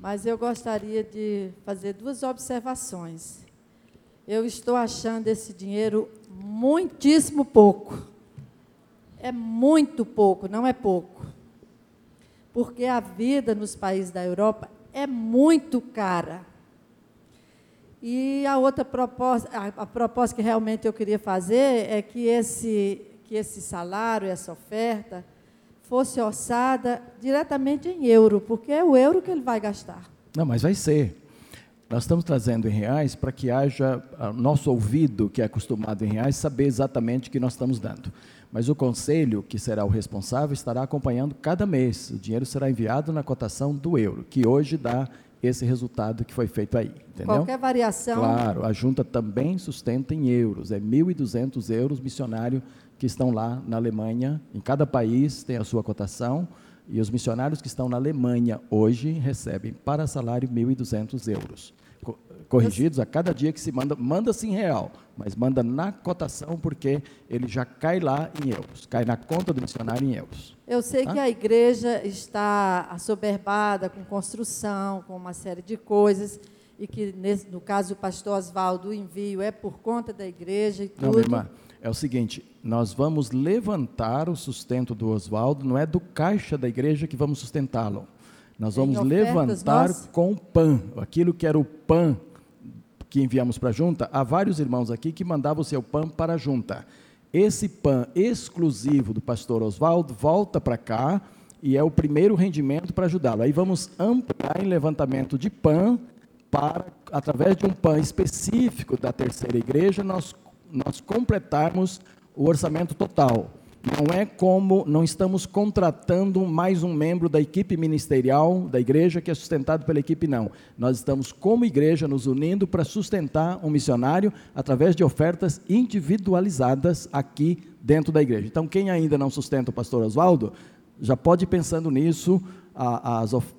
mas eu gostaria de fazer duas observações eu estou achando esse dinheiro muitíssimo pouco. É muito pouco, não é pouco. Porque a vida nos países da Europa é muito cara. E a outra proposta, a, proposta que realmente eu queria fazer é que esse, que esse salário, essa oferta, fosse orçada diretamente em euro, porque é o euro que ele vai gastar. Não, mas vai ser. Nós estamos trazendo em reais para que haja ah, nosso ouvido, que é acostumado em reais, saber exatamente o que nós estamos dando. Mas o conselho, que será o responsável, estará acompanhando cada mês. O dinheiro será enviado na cotação do euro, que hoje dá esse resultado que foi feito aí. Entendeu? Qualquer variação. Claro, a junta também sustenta em euros. É 1.200 euros missionário que estão lá na Alemanha. Em cada país tem a sua cotação. E os missionários que estão na Alemanha hoje recebem para salário 1.200 euros. Corrigidos a cada dia que se manda, manda-se em real, mas manda na cotação porque ele já cai lá em euros, cai na conta do missionário em euros. Eu sei tá? que a igreja está assoberbada com construção, com uma série de coisas, e que, nesse, no caso do pastor Oswaldo, o envio é por conta da igreja e tudo. Não, minha irmã, é o seguinte: nós vamos levantar o sustento do Oswaldo, não é do caixa da igreja que vamos sustentá-lo. Nós vamos levantar nós... com pão, aquilo que era o pão que enviamos para a junta. Há vários irmãos aqui que mandavam o seu pão para a junta. Esse pão exclusivo do pastor Oswaldo volta para cá e é o primeiro rendimento para ajudá-lo. Aí vamos ampliar em levantamento de pão para, através de um pão específico da terceira igreja, nós nós completarmos o orçamento total. Não é como não estamos contratando mais um membro da equipe ministerial da igreja que é sustentado pela equipe, não. Nós estamos, como igreja, nos unindo para sustentar um missionário através de ofertas individualizadas aqui dentro da igreja. Então, quem ainda não sustenta o pastor Oswaldo, já pode ir pensando nisso.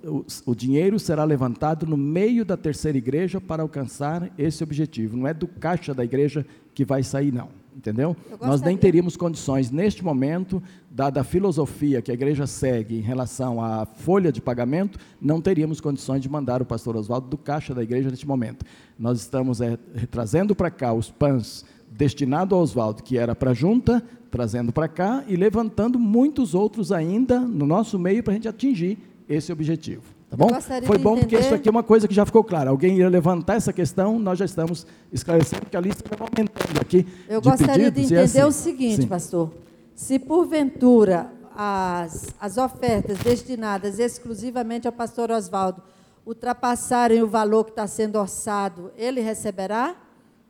O, o dinheiro será levantado no meio da terceira igreja para alcançar esse objetivo. Não é do caixa da igreja que vai sair, não. Entendeu? Nós nem teríamos condições, neste momento, dada a filosofia que a igreja segue em relação à folha de pagamento, não teríamos condições de mandar o pastor Oswaldo do caixa da igreja neste momento. Nós estamos é, trazendo para cá os pães destinados ao Oswaldo, que era para a junta, trazendo para cá e levantando muitos outros ainda no nosso meio para a gente atingir esse objetivo. Tá bom? Foi bom porque isso aqui é uma coisa que já ficou clara. Alguém ia levantar essa questão, nós já estamos esclarecendo que a lista vai aumentando aqui. Eu de gostaria de entender assim. o seguinte, Sim. pastor. Se porventura as, as ofertas destinadas exclusivamente ao pastor Oswaldo ultrapassarem o valor que está sendo orçado, ele receberá?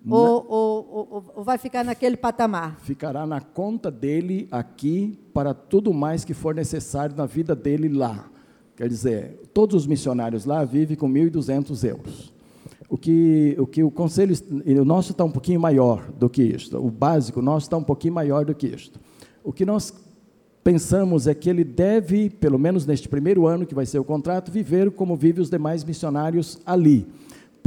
Ou, ou, ou, ou, vai ficar naquele patamar? Ficará na conta dele aqui para tudo mais que for necessário na vida dele lá. Quer dizer, todos os missionários lá vivem com 1.200 euros. O que, o que o conselho, o nosso está um pouquinho maior do que isto. O básico nosso está um pouquinho maior do que isto. O que nós pensamos é que ele deve, pelo menos neste primeiro ano que vai ser o contrato, viver como vivem os demais missionários ali.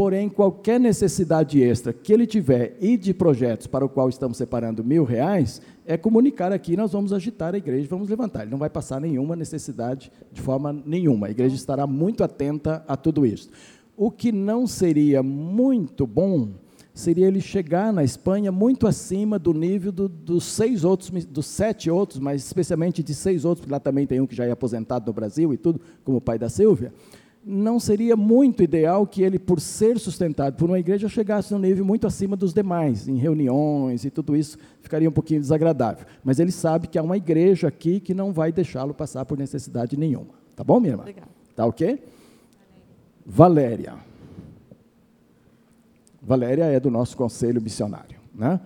Porém, qualquer necessidade extra que ele tiver e de projetos para o qual estamos separando mil reais, é comunicar aqui, nós vamos agitar a igreja, vamos levantar. Ele não vai passar nenhuma necessidade de forma nenhuma. A igreja estará muito atenta a tudo isso. O que não seria muito bom seria ele chegar na Espanha muito acima do nível do, dos seis outros, dos sete outros, mas especialmente de seis outros, porque lá também tem um que já é aposentado no Brasil e tudo, como o pai da Silvia não seria muito ideal que ele, por ser sustentado por uma igreja, chegasse num nível muito acima dos demais, em reuniões e tudo isso, ficaria um pouquinho desagradável. Mas ele sabe que há uma igreja aqui que não vai deixá-lo passar por necessidade nenhuma. Tá bom, minha irmã? Obrigada. Tá ok? Valéria. Valéria é do nosso conselho missionário, né?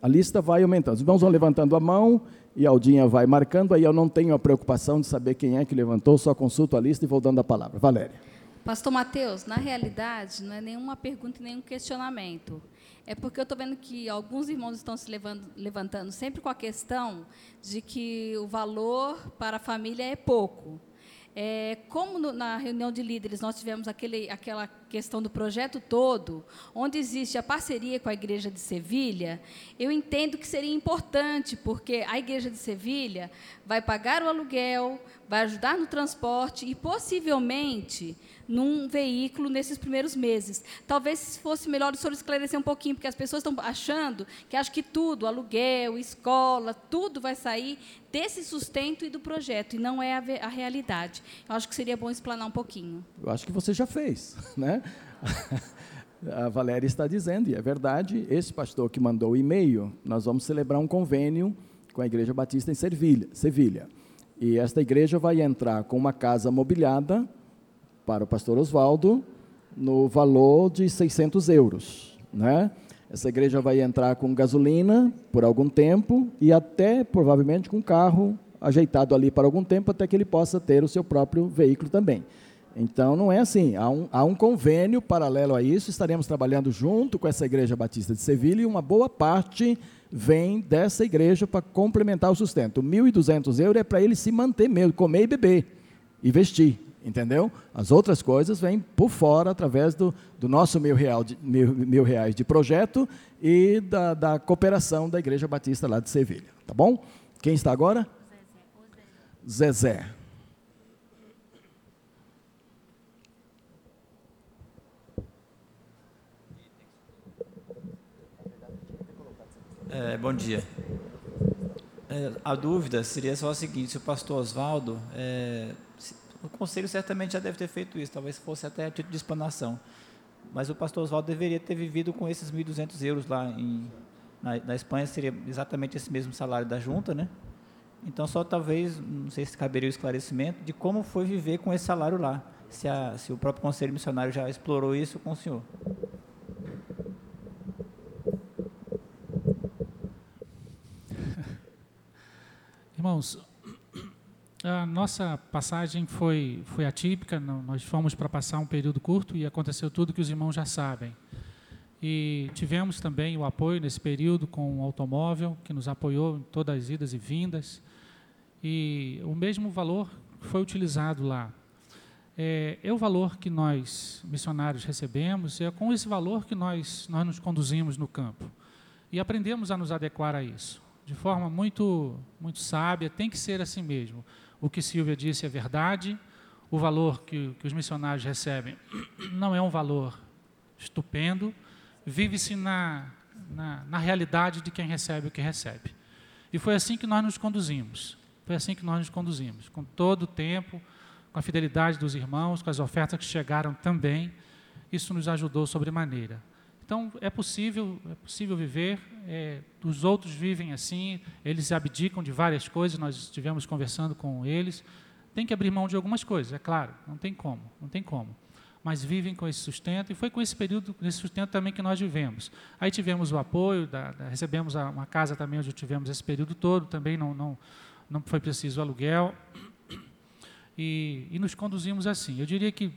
A lista vai aumentando. Os irmãos vão levantando a mão e Aldinha vai marcando, aí eu não tenho a preocupação de saber quem é que levantou, só consulto a lista e vou dando a palavra. Valéria. Pastor Mateus, na realidade, não é nenhuma pergunta e nenhum questionamento. É porque eu estou vendo que alguns irmãos estão se levantando sempre com a questão de que o valor para a família é pouco. É, como no, na reunião de líderes nós tivemos aquele, aquela questão do projeto todo, onde existe a parceria com a Igreja de Sevilha, eu entendo que seria importante, porque a Igreja de Sevilha vai pagar o aluguel, vai ajudar no transporte e possivelmente num veículo nesses primeiros meses. Talvez fosse melhor o senhor esclarecer um pouquinho, porque as pessoas estão achando que acho que tudo, aluguel, escola, tudo vai sair desse sustento e do projeto, e não é a, a realidade. Eu acho que seria bom explanar um pouquinho. Eu acho que você já fez, né? a Valéria está dizendo, e é verdade, esse pastor que mandou o e-mail, nós vamos celebrar um convênio com a Igreja Batista em Sevilha. E esta igreja vai entrar com uma casa mobiliada para o pastor Oswaldo no valor de 600 euros. Né? Essa igreja vai entrar com gasolina por algum tempo e até provavelmente com carro ajeitado ali para algum tempo até que ele possa ter o seu próprio veículo também. Então não é assim, há um, há um convênio paralelo a isso, estaremos trabalhando junto com essa igreja batista de Sevilha e uma boa parte vem dessa igreja para complementar o sustento. 1.200 euros é para ele se manter mesmo, comer e beber e vestir entendeu? As outras coisas vêm por fora, através do, do nosso mil, real de, mil, mil reais de projeto e da, da cooperação da Igreja Batista lá de Sevilha, tá bom? Quem está agora? Zezé. Zezé. É, bom dia. É, a dúvida seria só a seguinte: se o pastor Oswaldo é, o conselho certamente já deve ter feito isso, talvez fosse até a título de explanação. Mas o pastor Oswaldo deveria ter vivido com esses 1.200 euros lá em, na, na, Espanha, seria exatamente esse mesmo salário da junta, né? Então, só talvez, não sei se caberia o esclarecimento de como foi viver com esse salário lá, se, a, se o próprio conselho missionário já explorou isso com o senhor. Irmãos, a nossa passagem foi, foi atípica, nós fomos para passar um período curto e aconteceu tudo que os irmãos já sabem. E tivemos também o apoio nesse período com um automóvel que nos apoiou em todas as idas e vindas. E o mesmo valor foi utilizado lá. É, é o valor que nós, missionários, recebemos, é com esse valor que nós, nós nos conduzimos no campo. E aprendemos a nos adequar a isso, de forma muito, muito sábia, tem que ser assim mesmo o que Silvia disse é verdade, o valor que, que os missionários recebem não é um valor estupendo, vive-se na, na, na realidade de quem recebe o que recebe. E foi assim que nós nos conduzimos. Foi assim que nós nos conduzimos, com todo o tempo, com a fidelidade dos irmãos, com as ofertas que chegaram também. Isso nos ajudou sobremaneira. Então, é possível, é possível viver, é, os outros vivem assim, eles abdicam de várias coisas, nós estivemos conversando com eles, tem que abrir mão de algumas coisas, é claro, não tem como, não tem como. Mas vivem com esse sustento, e foi com esse período, esse sustento também que nós vivemos. Aí tivemos o apoio, da, da, recebemos a, uma casa também onde tivemos esse período todo, também não, não, não foi preciso aluguel, e, e nos conduzimos assim. Eu diria que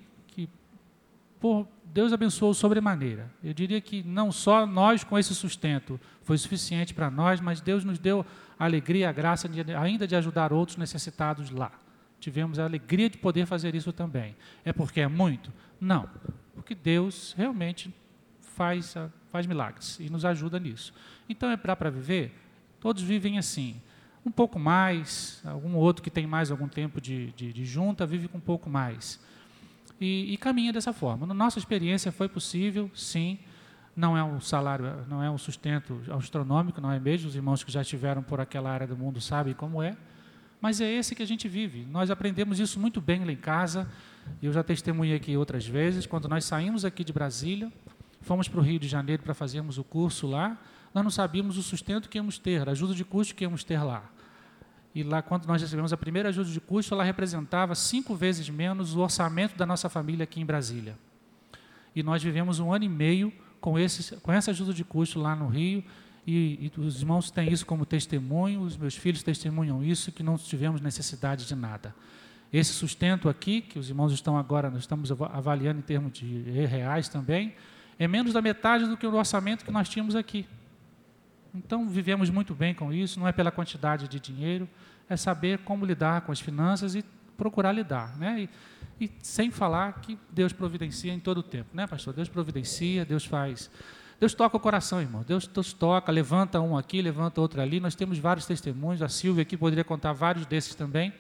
por, Deus abençoou sobremaneira. Eu diria que não só nós com esse sustento foi suficiente para nós, mas Deus nos deu a alegria, a graça de, ainda de ajudar outros necessitados lá. Tivemos a alegria de poder fazer isso também. É porque é muito? Não. Porque Deus realmente faz, faz milagres e nos ajuda nisso. Então é para viver? Todos vivem assim um pouco mais, algum outro que tem mais algum tempo de, de, de junta vive com um pouco mais. E, e, caminha dessa forma. Na nossa experiência foi possível, sim. Não é um salário, não é um sustento astronômico, não é mesmo? Os irmãos que já estiveram por aquela área do mundo sabem como é. Mas é esse que a gente vive. Nós aprendemos isso muito bem lá em casa. Eu já testemunhei aqui outras vezes. Quando nós saímos aqui de Brasília, fomos para o Rio de Janeiro para fazermos o curso lá, nós não sabíamos o sustento que íamos ter, a ajuda de custo que íamos ter lá. E lá, quando nós recebemos a primeira ajuda de custo, ela representava cinco vezes menos o orçamento da nossa família aqui em Brasília. E nós vivemos um ano e meio com, esse, com essa ajuda de custo lá no Rio, e, e, os irmãos têm isso como testemunho, os meus filhos testemunham isso, que não tivemos necessidade de nada. Esse sustento aqui, que os irmãos estão agora, nós estamos avaliando em termos de reais também, é menos da metade do que o orçamento que nós tínhamos aqui. Então, vivemos muito bem com isso, não é pela quantidade de dinheiro, é saber como lidar com as finanças e procurar lidar. Né? E, e sem falar que Deus providencia em todo o tempo, né, pastor? Deus providencia, Deus faz. Deus toca o coração, irmão. Deus, Deus toca, levanta um aqui, levanta outro ali. Nós temos vários testemunhos, a Silvia aqui poderia contar vários desses também.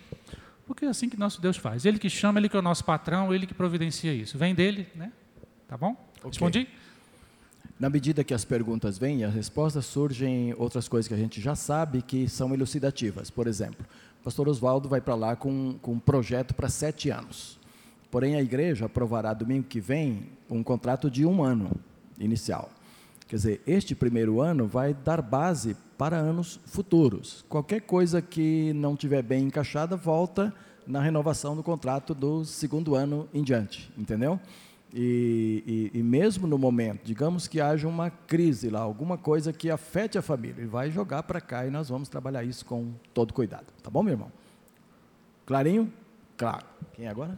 Porque é assim que nosso Deus faz. Ele que chama, ele que é o nosso patrão, ele que providencia isso. Vem dele, né? Tá bom? Okay. Respondi? Na medida que as perguntas vêm e as respostas, surgem outras coisas que a gente já sabe que são elucidativas. Por exemplo, o pastor Oswaldo vai para lá com, com um projeto para sete anos. Porém, a igreja aprovará domingo que vem um contrato de um ano inicial. Quer dizer, este primeiro ano vai dar base para anos futuros. Qualquer coisa que não tiver bem encaixada, volta na renovação do contrato do segundo ano em diante, entendeu? E, e, e, mesmo no momento, digamos que haja uma crise lá, alguma coisa que afete a família, ele vai jogar para cá e nós vamos trabalhar isso com todo cuidado. Tá bom, meu irmão? Clarinho? Claro. Quem é agora?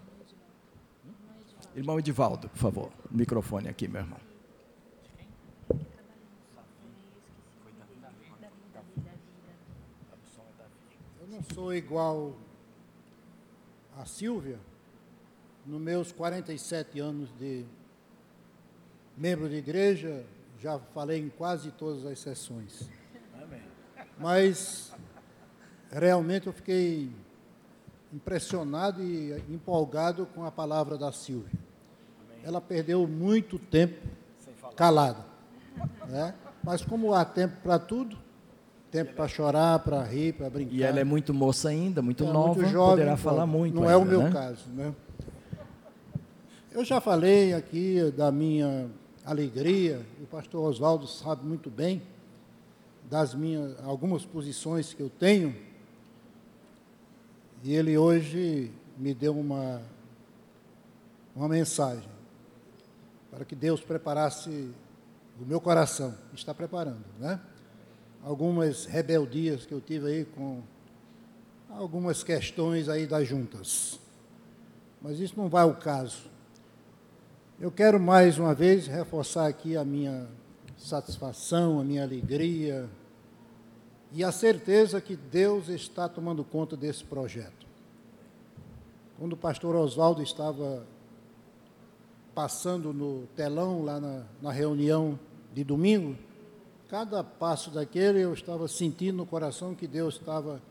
Irmão Edivaldo, por favor. Microfone aqui, meu irmão. Eu não sou igual a Silvia, nos meus 47 anos de membro de igreja, já falei em quase todas as sessões. Amém. Mas realmente eu fiquei impressionado e empolgado com a palavra da Silvia. Amém. Ela perdeu muito tempo calada. Né? Mas como há tempo para tudo, tempo para chorar, para rir, para brincar. E ela é muito moça ainda, muito é, nova, muito jovem, poderá falar muito. Não ainda, é o meu né? caso, né? Eu já falei aqui da minha alegria, o pastor Oswaldo sabe muito bem das minhas algumas posições que eu tenho. E ele hoje me deu uma uma mensagem para que Deus preparasse o meu coração. Está preparando, né? Algumas rebeldias que eu tive aí com algumas questões aí das juntas. Mas isso não vai ao caso. Eu quero mais uma vez reforçar aqui a minha satisfação, a minha alegria e a certeza que Deus está tomando conta desse projeto. Quando o pastor Oswaldo estava passando no telão lá na, na reunião de domingo, cada passo daquele eu estava sentindo no coração que Deus estava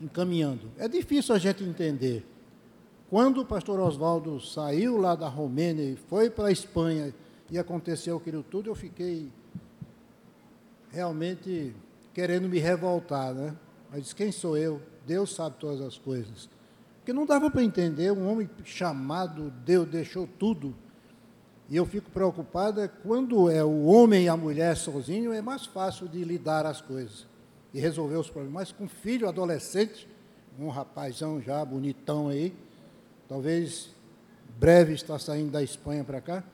encaminhando. É difícil a gente entender quando o pastor Oswaldo saiu lá da Romênia e foi para a Espanha e aconteceu aquilo tudo, eu fiquei realmente querendo me revoltar, né? Mas quem sou eu? Deus sabe todas as coisas. Porque não dava para entender um homem chamado, Deus deixou tudo. E eu fico preocupada quando é o homem e a mulher sozinho, é mais fácil de lidar as coisas e resolver os problemas. Mas com filho adolescente, um rapazão já bonitão aí, talvez breve está saindo da Espanha para cá.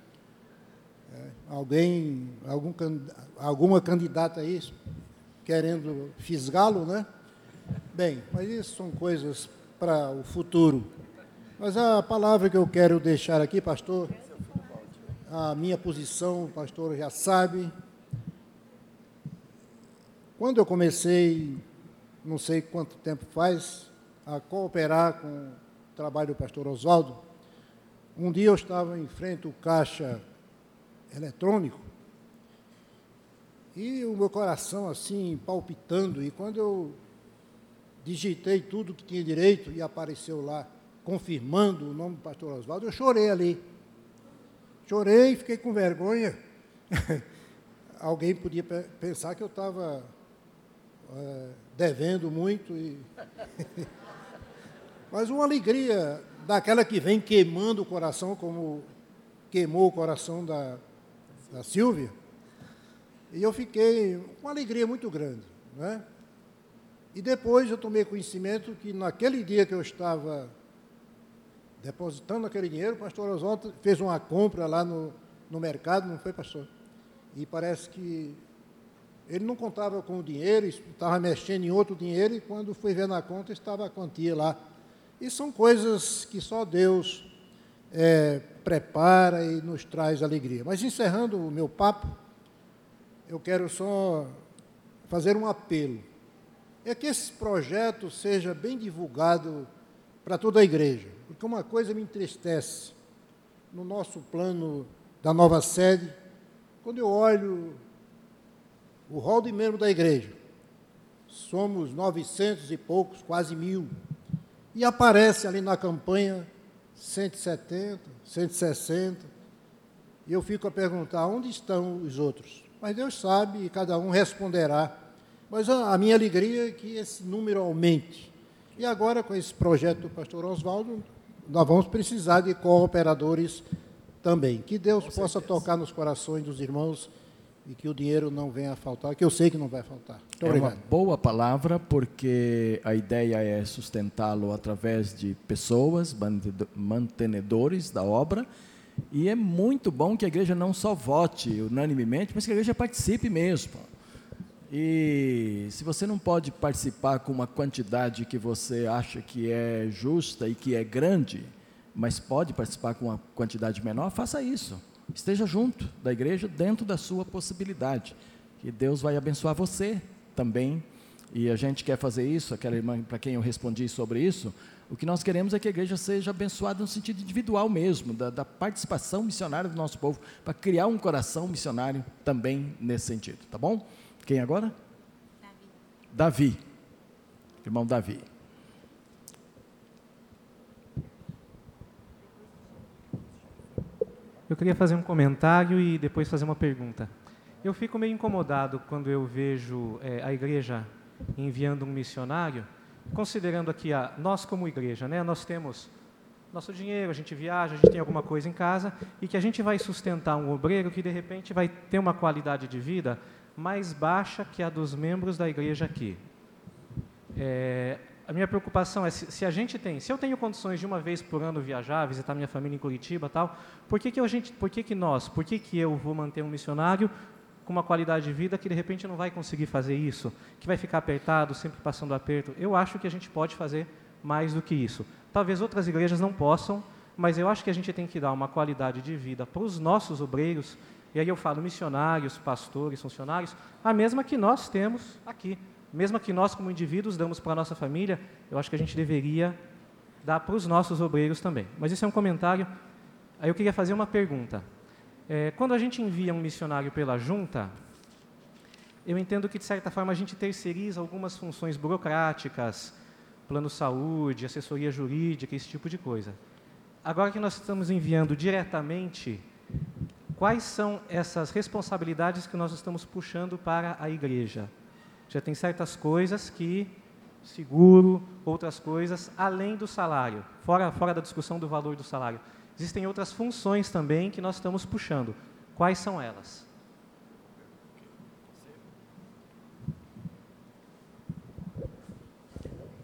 É, alguém, algum, alguma candidata aí querendo fisgá-lo, né? Bem, mas isso são coisas para o futuro. Mas a palavra que eu quero deixar aqui, pastor, a minha posição, o pastor já sabe. Quando eu comecei, não sei quanto tempo faz, a cooperar com trabalho do pastor Oswaldo, um dia eu estava em frente ao caixa eletrônico e o meu coração assim palpitando, e quando eu digitei tudo que tinha direito e apareceu lá, confirmando o nome do pastor Oswaldo, eu chorei ali. Chorei, fiquei com vergonha. Alguém podia pensar que eu estava é, devendo muito. E Mas uma alegria daquela que vem queimando o coração, como queimou o coração da, da Silvia. E eu fiquei com uma alegria muito grande. Né? E depois eu tomei conhecimento que naquele dia que eu estava depositando aquele dinheiro, o pastor Oswaldo fez uma compra lá no, no mercado, não foi, pastor? E parece que ele não contava com o dinheiro, estava mexendo em outro dinheiro, e quando foi ver na conta, estava a quantia lá. E são coisas que só Deus é, prepara e nos traz alegria. Mas encerrando o meu papo, eu quero só fazer um apelo. É que esse projeto seja bem divulgado para toda a igreja. Porque uma coisa me entristece no nosso plano da nova sede, quando eu olho o rol de membro da igreja, somos 900 e poucos, quase mil, e aparece ali na campanha 170, 160, e eu fico a perguntar onde estão os outros. Mas Deus sabe e cada um responderá. Mas a, a minha alegria é que esse número aumente. E agora, com esse projeto do pastor Oswaldo, nós vamos precisar de cooperadores também. Que Deus Com possa certeza. tocar nos corações dos irmãos e que o dinheiro não venha a faltar, que eu sei que não vai faltar. Muito é obrigado. uma boa palavra, porque a ideia é sustentá-lo através de pessoas, mantenedores da obra, e é muito bom que a igreja não só vote unanimemente, mas que a igreja participe mesmo. E se você não pode participar com uma quantidade que você acha que é justa e que é grande, mas pode participar com uma quantidade menor, faça isso. Esteja junto da igreja dentro da sua possibilidade. Que Deus vai abençoar você também. E a gente quer fazer isso, aquela irmã para quem eu respondi sobre isso, o que nós queremos é que a igreja seja abençoada no sentido individual mesmo, da, da participação missionária do nosso povo, para criar um coração missionário também nesse sentido, tá bom? Quem agora? Davi. Davi. Irmão Davi. Eu queria fazer um comentário e depois fazer uma pergunta. Eu fico meio incomodado quando eu vejo é, a igreja enviando um missionário, considerando aqui a nós como igreja, né? Nós temos nosso dinheiro, a gente viaja, a gente tem alguma coisa em casa e que a gente vai sustentar um obreiro que de repente vai ter uma qualidade de vida mais baixa que a dos membros da igreja aqui. É, a minha preocupação é se, se, a gente tem, se eu tenho condições de uma vez por ano viajar, visitar minha família em Curitiba, tal, por que que a gente, por que que nós, por que que eu vou manter um missionário com uma qualidade de vida que de repente não vai conseguir fazer isso, que vai ficar apertado, sempre passando aperto? Eu acho que a gente pode fazer mais do que isso. Talvez outras igrejas não possam, mas eu acho que a gente tem que dar uma qualidade de vida para os nossos obreiros e aí eu falo missionários, pastores, funcionários, a mesma que nós temos aqui. Mesma que nós, como indivíduos, damos para a nossa família, eu acho que a gente deveria dar para os nossos obreiros também. Mas isso é um comentário. Aí eu queria fazer uma pergunta. É, quando a gente envia um missionário pela junta, eu entendo que, de certa forma, a gente terceiriza algumas funções burocráticas, plano saúde, assessoria jurídica, esse tipo de coisa. Agora que nós estamos enviando diretamente quais são essas responsabilidades que nós estamos puxando para a igreja. Já tem certas coisas que seguro, outras coisas além do salário, fora fora da discussão do valor do salário. existem outras funções também que nós estamos puxando. Quais são elas?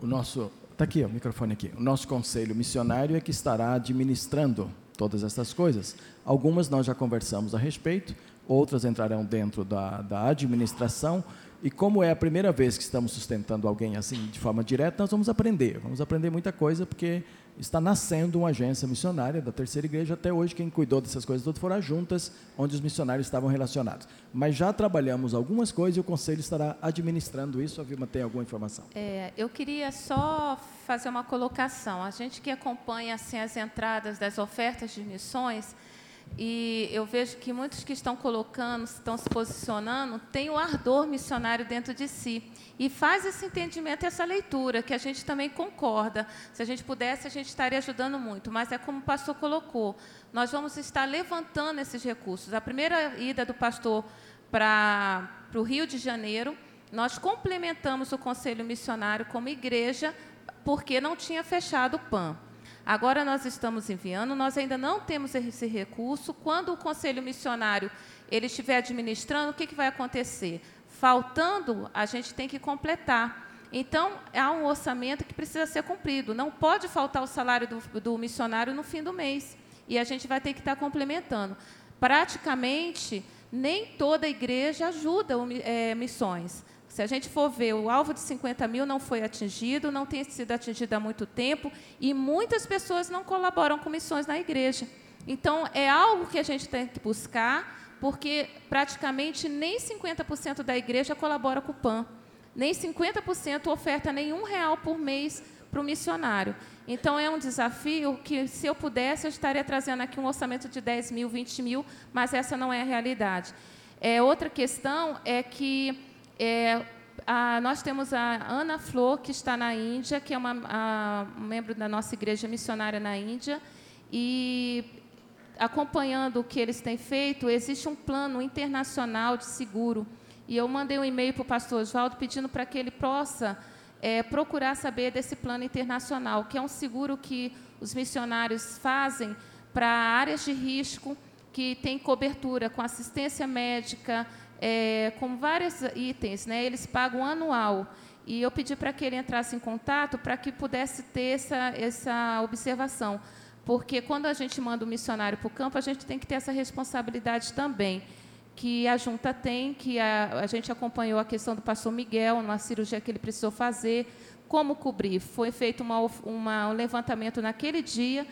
O nosso. Está aqui, o microfone aqui. O nosso conselho missionário é que estará administrando todas essas coisas. Algumas nós já conversamos a respeito, outras entrarão dentro da, da administração. E como é a primeira vez que estamos sustentando alguém assim de forma direta, nós vamos aprender. Vamos aprender muita coisa, porque está nascendo uma agência missionária da Terceira Igreja. Até hoje, quem cuidou dessas coisas todas foram as juntas onde os missionários estavam relacionados. Mas já trabalhamos algumas coisas e o Conselho estará administrando isso. A Vilma tem alguma informação? É, eu queria só fazer uma colocação. A gente que acompanha assim, as entradas das ofertas de missões, e eu vejo que muitos que estão colocando, estão se posicionando, têm o ardor missionário dentro de si. E faz esse entendimento, essa leitura, que a gente também concorda. Se a gente pudesse, a gente estaria ajudando muito. Mas é como o pastor colocou, nós vamos estar levantando esses recursos. A primeira ida do pastor para o Rio de Janeiro, nós complementamos o Conselho Missionário como igreja, porque não tinha fechado o PAN. Agora nós estamos enviando, nós ainda não temos esse recurso. Quando o conselho missionário ele estiver administrando, o que, que vai acontecer? Faltando, a gente tem que completar. Então, há um orçamento que precisa ser cumprido. Não pode faltar o salário do, do missionário no fim do mês. E a gente vai ter que estar complementando. Praticamente, nem toda igreja ajuda é, missões. Se a gente for ver, o alvo de 50 mil não foi atingido, não tem sido atingido há muito tempo, e muitas pessoas não colaboram com missões na igreja. Então, é algo que a gente tem que buscar, porque praticamente nem 50% da igreja colabora com o PAN, nem 50% oferta nenhum real por mês para o missionário. Então, é um desafio que, se eu pudesse, eu estaria trazendo aqui um orçamento de 10 mil, 20 mil, mas essa não é a realidade. É, outra questão é que é, a, nós temos a Ana Flor, que está na Índia, que é uma a, um membro da nossa igreja missionária na Índia, e acompanhando o que eles têm feito, existe um plano internacional de seguro. E eu mandei um e-mail para o pastor Oswaldo pedindo para que ele possa é, procurar saber desse plano internacional, que é um seguro que os missionários fazem para áreas de risco, que tem cobertura com assistência médica, é, com vários itens, né? Eles pagam anual. E eu pedi para que ele entrasse em contato para que pudesse ter essa, essa observação. Porque quando a gente manda um missionário para o campo, a gente tem que ter essa responsabilidade também, que a junta tem, que a, a gente acompanhou a questão do pastor Miguel, numa cirurgia que ele precisou fazer, como cobrir. Foi feito uma, uma, um levantamento naquele dia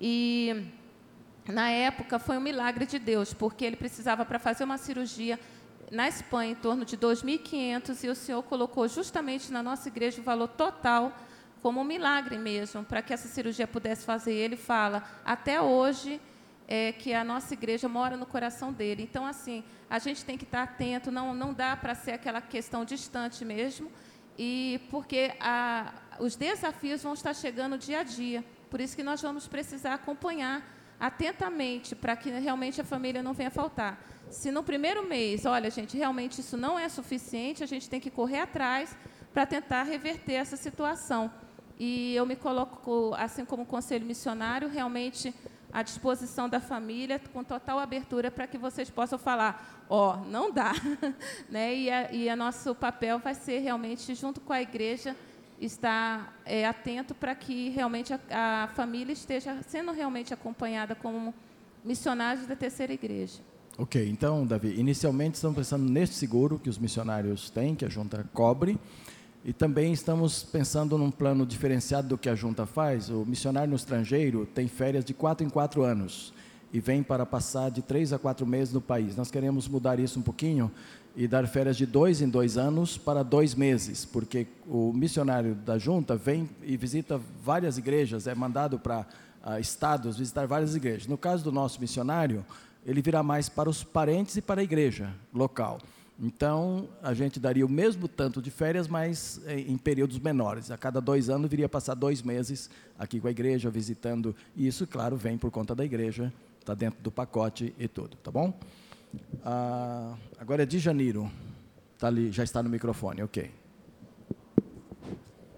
e, na época, foi um milagre de Deus, porque ele precisava, para fazer uma cirurgia, na Espanha em torno de 2.500 e o Senhor colocou justamente na nossa igreja o valor total como um milagre mesmo, para que essa cirurgia pudesse fazer. Ele fala, até hoje, é, que a nossa igreja mora no coração dele. Então, assim, a gente tem que estar atento, não, não dá para ser aquela questão distante mesmo, e porque a, os desafios vão estar chegando dia a dia. Por isso que nós vamos precisar acompanhar atentamente, para que realmente a família não venha faltar. Se no primeiro mês, olha, gente, realmente isso não é suficiente, a gente tem que correr atrás para tentar reverter essa situação. E eu me coloco, assim como conselho missionário, realmente à disposição da família, com total abertura para que vocês possam falar, ó, oh, não dá. né? E, a, e nosso papel vai ser realmente, junto com a igreja, estar é, atento para que realmente a, a família esteja sendo realmente acompanhada como missionários da terceira igreja. Ok, então, Davi, inicialmente estamos pensando neste seguro que os missionários têm, que a junta cobre, e também estamos pensando num plano diferenciado do que a junta faz. O missionário no estrangeiro tem férias de quatro em quatro anos e vem para passar de três a quatro meses no país. Nós queremos mudar isso um pouquinho e dar férias de dois em dois anos para dois meses, porque o missionário da junta vem e visita várias igrejas, é mandado para uh, estados visitar várias igrejas. No caso do nosso missionário, ele virá mais para os parentes e para a igreja local. Então, a gente daria o mesmo tanto de férias, mas em períodos menores. A cada dois anos, viria passar dois meses aqui com a igreja, visitando. E isso, claro, vem por conta da igreja, está dentro do pacote e tudo, tá bom? Ah, agora é de janeiro. Tá ali, já está no microfone, ok.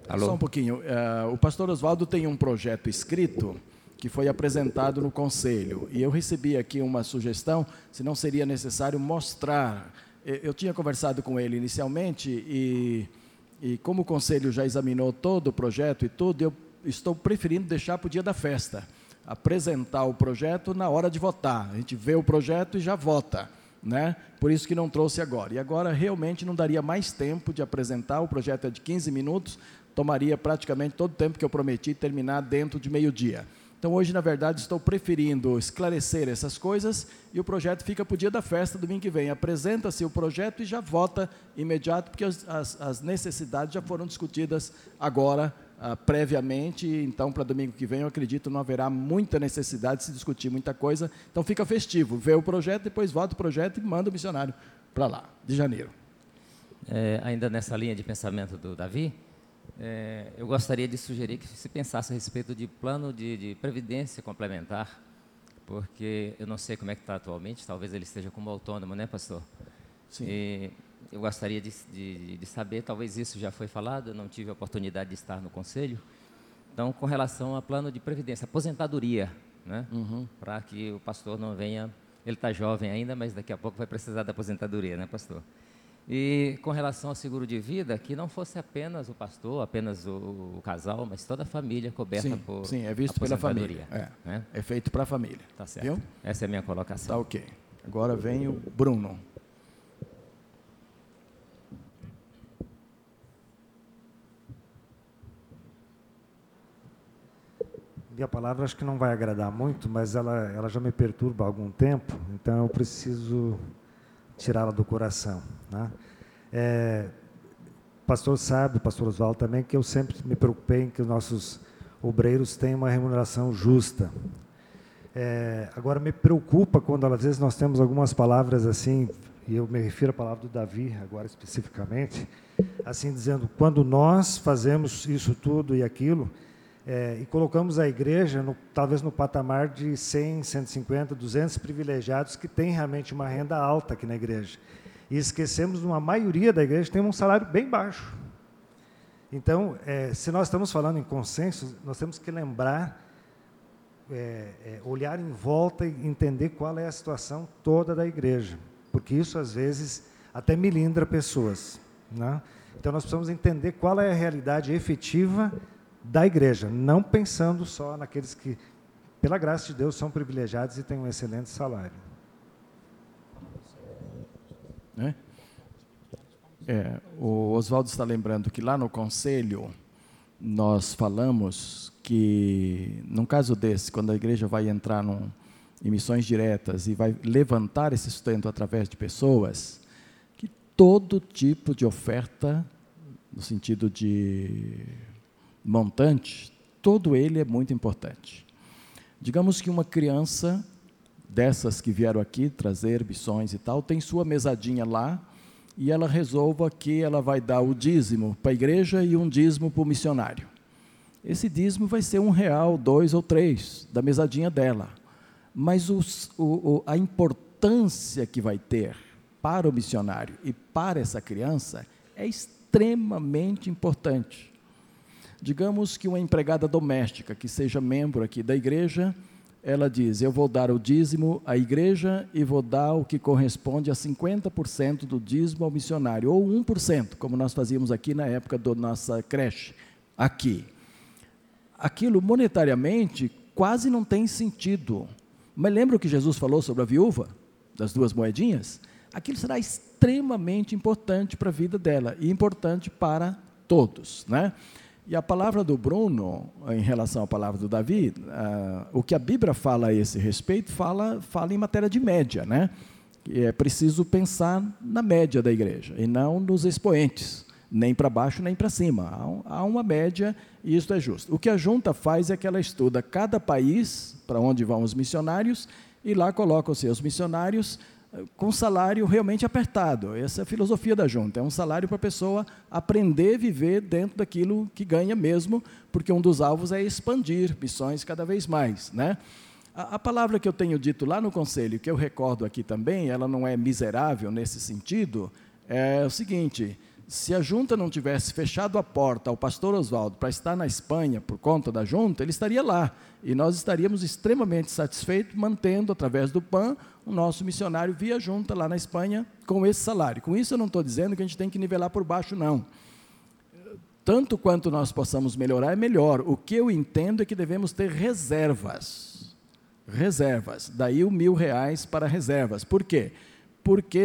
Alô? Só um pouquinho. Uh, o pastor Oswaldo tem um projeto escrito que foi apresentado no conselho. E eu recebi aqui uma sugestão se não seria necessário mostrar. Eu tinha conversado com ele inicialmente e, e como o conselho já examinou todo o projeto e tudo, eu estou preferindo deixar para o dia da festa. Apresentar o projeto na hora de votar. A gente vê o projeto e já vota. Né? Por isso que não trouxe agora. E agora realmente não daria mais tempo de apresentar, o projeto é de 15 minutos, tomaria praticamente todo o tempo que eu prometi terminar dentro de meio-dia. Então, hoje, na verdade, estou preferindo esclarecer essas coisas e o projeto fica para o dia da festa, domingo que vem. Apresenta-se o projeto e já vota imediato, porque as, as, as necessidades já foram discutidas agora, ah, previamente. Então, para domingo que vem, eu acredito não haverá muita necessidade de se discutir muita coisa. Então, fica festivo. Vê o projeto, depois vota o projeto e manda o missionário para lá, de janeiro. É, ainda nessa linha de pensamento do Davi, é, eu gostaria de sugerir que se pensasse a respeito de plano de, de previdência complementar, porque eu não sei como é que está atualmente, talvez ele esteja como autônomo, né, pastor? Sim. E eu gostaria de, de, de, saber, talvez isso já foi falado, eu não tive a oportunidade de estar no conselho. Então, com relação a plano de previdência, aposentadoria, né? Uhum. Para que o pastor não venha, ele está jovem ainda, mas daqui a pouco vai precisar da aposentadoria, né, pastor? E com relação ao seguro de vida, que não fosse apenas o pastor, apenas o, o casal, mas toda a família coberta sim, por Sim, é visto pela família. É, né? é feito para a família. Tá certo. Viu? Essa é a minha colocação. Tá ok. Agora vem o Bruno. Minha palavra acho que não vai agradar muito, mas ela, ela já me perturba há algum tempo, então eu preciso tirá-la do coração. Né? É, o pastor sabe, o pastor Oswaldo também, que eu sempre me preocupei em que os nossos obreiros tenham uma remuneração justa. É, agora, me preocupa quando, às vezes, nós temos algumas palavras assim, e eu me refiro à palavra do Davi, agora especificamente, assim, dizendo, quando nós fazemos isso tudo e aquilo, é, e colocamos a igreja, no, talvez no patamar de 100, 150, 200 privilegiados que têm realmente uma renda alta aqui na igreja. E esquecemos uma maioria da igreja tem um salário bem baixo. Então, é, se nós estamos falando em consenso, nós temos que lembrar, é, é olhar em volta e entender qual é a situação toda da igreja, porque isso às vezes até milindra pessoas. Né? Então, nós precisamos entender qual é a realidade efetiva da igreja, não pensando só naqueles que, pela graça de Deus, são privilegiados e têm um excelente salário. É? É, o Oswaldo está lembrando que lá no conselho nós falamos que, num caso desse, quando a igreja vai entrar num, em missões diretas e vai levantar esse sustento através de pessoas, que todo tipo de oferta, no sentido de montante, todo ele é muito importante. Digamos que uma criança dessas que vieram aqui trazer missões e tal, tem sua mesadinha lá e ela resolva que ela vai dar o dízimo para a igreja e um dízimo para o missionário. Esse dízimo vai ser um real, dois ou três da mesadinha dela. Mas os, o, a importância que vai ter para o missionário e para essa criança é extremamente importante. Digamos que uma empregada doméstica que seja membro aqui da igreja, ela diz: Eu vou dar o dízimo à igreja e vou dar o que corresponde a 50% do dízimo ao missionário, ou 1%, como nós fazíamos aqui na época da nossa creche, aqui. Aquilo monetariamente quase não tem sentido. Mas lembra o que Jesus falou sobre a viúva, das duas moedinhas? Aquilo será extremamente importante para a vida dela e importante para todos, né? E a palavra do Bruno, em relação à palavra do Davi, uh, o que a Bíblia fala a esse respeito, fala, fala em matéria de média, né? Que é preciso pensar na média da igreja, e não nos expoentes, nem para baixo nem para cima. Há, há uma média e isso é justo. O que a junta faz é que ela estuda cada país para onde vão os missionários, e lá coloca os seus missionários com salário realmente apertado. Essa é a filosofia da junta. É um salário para a pessoa aprender a viver dentro daquilo que ganha mesmo, porque um dos alvos é expandir missões cada vez mais. Né? A, a palavra que eu tenho dito lá no conselho, que eu recordo aqui também, ela não é miserável nesse sentido, é o seguinte: Se a junta não tivesse fechado a porta ao pastor Oswaldo para estar na Espanha por conta da junta, ele estaria lá. E nós estaríamos extremamente satisfeitos mantendo, através do PAN, o nosso missionário via junta lá na Espanha com esse salário. Com isso, eu não estou dizendo que a gente tem que nivelar por baixo, não. Tanto quanto nós possamos melhorar, é melhor. O que eu entendo é que devemos ter reservas. Reservas. Daí o mil reais para reservas. Por quê? Porque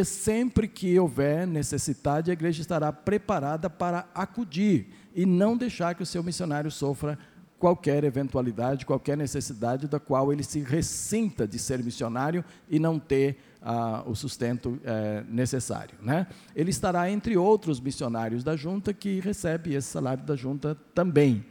sempre que houver necessidade, a igreja estará preparada para acudir e não deixar que o seu missionário sofra qualquer eventualidade, qualquer necessidade da qual ele se ressinta de ser missionário e não ter ah, o sustento eh, necessário. Né? Ele estará entre outros missionários da junta que recebe esse salário da junta também.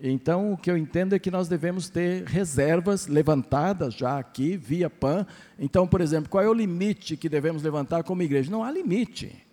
Então, o que eu entendo é que nós devemos ter reservas levantadas já aqui, via PAN. Então, por exemplo, qual é o limite que devemos levantar como igreja? Não há limite.